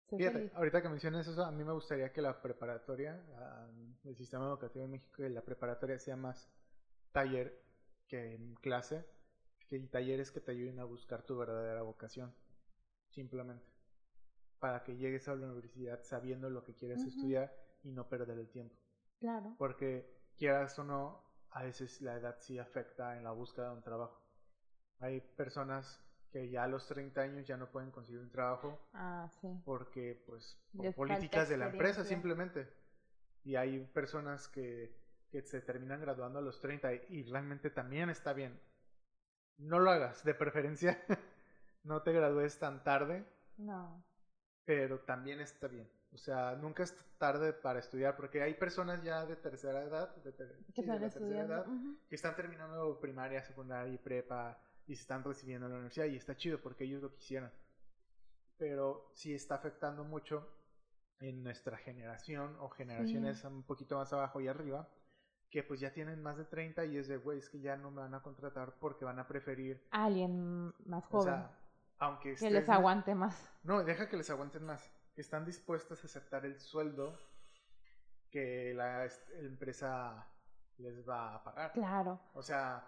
Fíjate, ahorita que mencionas eso, a mí me gustaría que la preparatoria, el sistema educativo en México, la preparatoria sea más taller que clase, que talleres que te ayuden a buscar tu verdadera vocación, simplemente, para que llegues a la universidad sabiendo lo que quieres estudiar y no perder el tiempo. Claro. Porque quieras o no, a veces la edad sí afecta en la búsqueda de un trabajo. Hay personas que ya a los 30 años ya no pueden conseguir un trabajo ah, sí. porque pues por políticas de la empresa simplemente. Y hay personas que, que se terminan graduando a los 30 y realmente también está bien no lo hagas, de preferencia. *laughs* no te gradúes tan tarde. No. Pero también está bien. O sea, nunca es tarde para estudiar, porque hay personas ya de tercera edad, de, tercera edad, que están terminando primaria, secundaria y prepa y se están recibiendo en la universidad y está chido porque ellos lo quisieran. Pero sí está afectando mucho en nuestra generación o generaciones un poquito más abajo y arriba, que pues ya tienen más de 30 y es de, güey, es que ya no me van a contratar porque van a preferir... alguien más joven. O sea, aunque... Que les aguante más. No, deja que les aguanten más. Están dispuestos a aceptar el sueldo que la, empresa les va a pagar. Claro. O sea,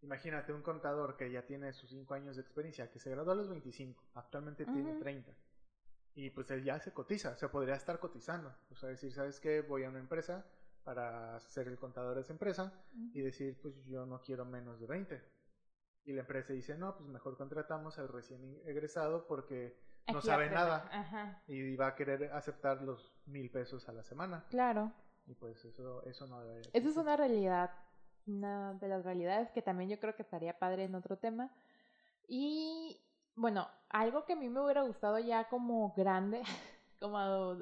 imagínate un contador que ya tiene sus 5 años de experiencia, que se graduó a los 25, actualmente tiene 30. Y pues él ya se cotiza, se podría estar cotizando. O sea, decir, ¿sabes qué? Voy a una empresa, para ser el contador de esa empresa y decir, pues yo no quiero menos de 20. Y la empresa dice, no, pues mejor contratamos al recién egresado porque no sabe nada y va a querer aceptar los mil pesos a la semana. Claro. Y pues eso, eso no debe. Eso es una realidad, una de las realidades que también yo creo que estaría padre en otro tema. Y bueno, algo que a mí me hubiera gustado ya como grande, *laughs* como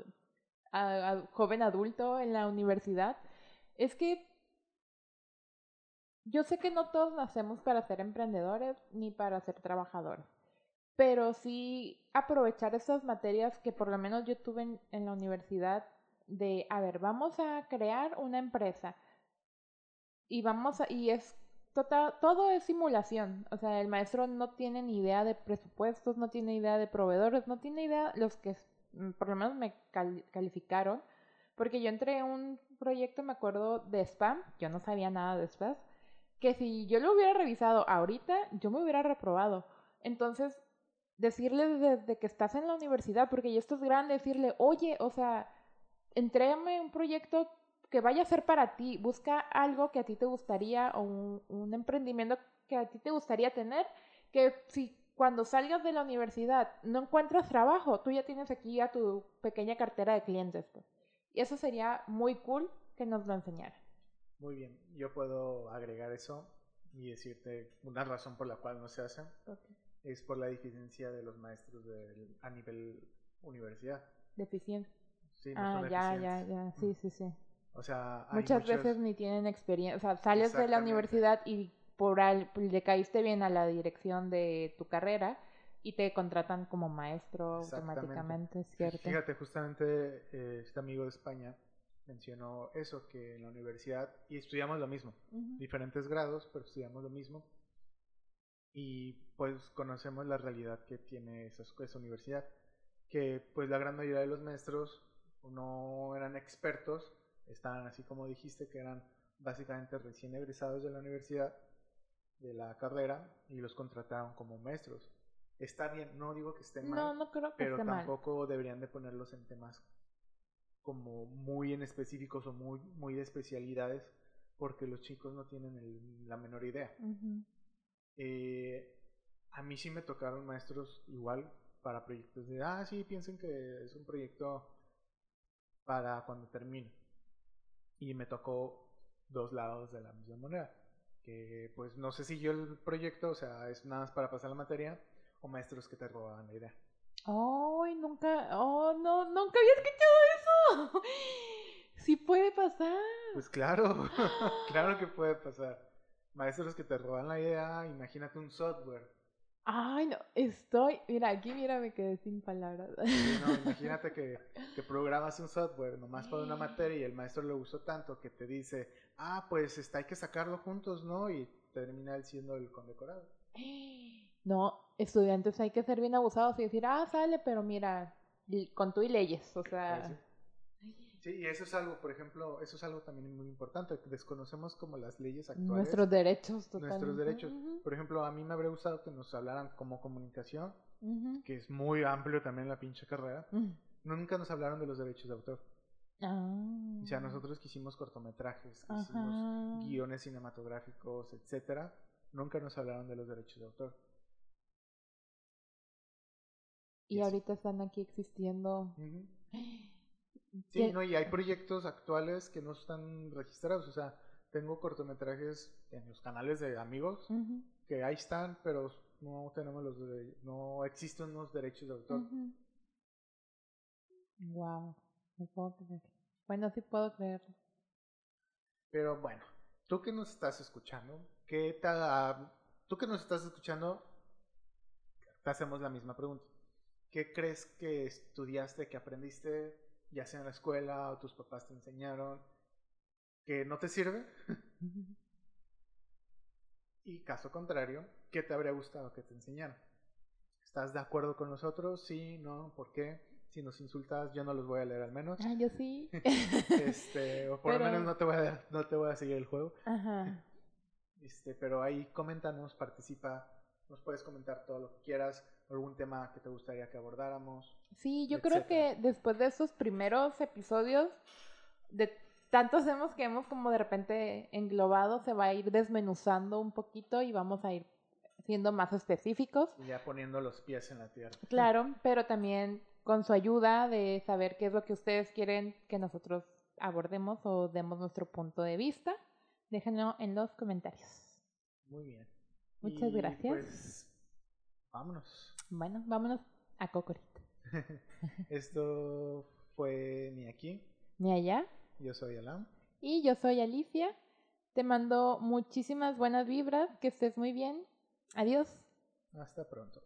joven adulto en la universidad, es que yo sé que no todos nacemos para ser emprendedores ni para ser trabajadores, pero sí aprovechar esas materias que por lo menos yo tuve en, la universidad de, a ver, vamos a crear una empresa y vamos a, y es total, todo es simulación, o sea, el maestro no tiene ni idea de presupuestos, no tiene idea de proveedores, no tiene idea los que por lo menos me calificaron, porque yo entré en un proyecto, me acuerdo, de spam, yo no sabía nada de spam, que si yo lo hubiera revisado ahorita, yo me hubiera reprobado. Entonces, decirle desde que estás en la universidad, porque ya esto es grande, decirle, oye, o sea, entréame un proyecto que vaya a ser para ti, busca algo que a ti te gustaría o un emprendimiento que a ti te gustaría tener, que si cuando salgas de la universidad no encuentras trabajo, tú ya tienes aquí a tu pequeña cartera de clientes. Pues. Y eso sería muy cool que nos lo enseñara. Muy bien, yo puedo agregar eso y decirte una razón por la cual no se hace. Es por la deficiencia de los maestros a nivel universidad. Deficiencia. Sí, ah, ya, ya, ya, sí, sí, sí. O sea, muchas veces ni tienen experiencia, o sea, sales de la universidad y por al, le caíste bien a la dirección de tu carrera y te contratan como maestro automáticamente, ¿cierto? Fíjate, justamente eh, este amigo de España mencionó eso, que en la universidad, y estudiamos lo mismo, diferentes grados, pero estudiamos lo mismo, y pues conocemos la realidad que tiene esa, esa universidad, que pues la gran mayoría de los maestros no eran expertos, estaban así como dijiste, que eran básicamente recién egresados de la universidad, de la carrera, y los contrataron como maestros. Está bien, no digo que esté mal, pero tampoco deberían de ponerlos en temas como muy en específicos o muy, muy de especialidades, porque los chicos no tienen la menor idea. Eh, a mí sí me tocaron maestros igual para proyectos de, ah, sí, piensen que es un proyecto para cuando termine. Y me tocó dos lados de la misma moneda. Que pues no sé si yo el proyecto, o sea, es nada más para pasar la materia, o maestros que te robaban la idea. Ay, nunca, oh, no, nunca había escuchado eso. *laughs* Sí puede pasar. Pues claro, *gasps* *laughs* claro que puede pasar. Maestros que te roban la idea, imagínate un software Ay, no, estoy, mira, aquí mira, me quedé sin palabras. no, *laughs* imagínate que, que, programas un software nomás para una materia y el maestro le gustó tanto que te dice, ah, pues está, hay que sacarlo juntos, ¿no? Y termina él siendo el condecorado. *gasps* No, estudiantes hay que ser bien abusados y decir, ah, sale, pero mira, con tú y leyes, o sea... Sí, y eso es algo, por ejemplo, eso es algo también muy importante, desconocemos como las leyes actuales. Nuestros derechos, totalmente. Nuestros derechos. Por ejemplo, a mí me habría gustado que nos hablaran como comunicación, que es muy amplio también la pinche carrera. Nunca nos hablaron de los derechos de autor. Ah. O sea, nosotros que hicimos cortometrajes, que hicimos guiones cinematográficos, etcétera, nunca nos hablaron de los derechos de autor. Y, ahorita están aquí existiendo. Sí, no, y hay proyectos actuales que no están registrados. O sea, tengo cortometrajes en los canales de amigos que ahí están, pero no tenemos los no existen unos derechos de autor. Wow, no puedo creer. Bueno, sí puedo creerlo. Pero bueno, tú que nos estás escuchando, ¿qué tal? Tú que nos estás escuchando, te hacemos la misma pregunta. ¿Qué crees que estudiaste, que aprendiste ya sea en la escuela o tus papás te enseñaron, que no te sirve. *laughs* y caso contrario, ¿qué te habría gustado que te enseñaran? ¿Estás de acuerdo con nosotros? Sí, no, ¿por qué? Si nos insultas, yo no los voy a leer al menos. Ah, yo sí. *laughs* este, o por lo menos no te voy a, no te voy a seguir el juego. Ajá. Este, pero ahí coméntanos, participa, nos puedes comentar todo lo que quieras algún tema que te gustaría que abordáramos. Sí, yo creo que después de esos primeros episodios, de tantos temas que hemos como de repente englobado, se va a ir desmenuzando un poquito y vamos a ir siendo más específicos. Y ya poniendo los pies en la tierra. Claro, pero también con su ayuda de saber qué es lo que ustedes quieren que nosotros abordemos o demos nuestro punto de vista. Déjenlo en los comentarios. Muy bien. Muchas gracias. Pues, vámonos. Bueno, vámonos a Cocorito. *laughs* Esto fue ni aquí. Ni allá. Yo soy Alam. Y yo soy Alicia. Te mando muchísimas buenas vibras. Que estés muy bien. Adiós. Hasta pronto.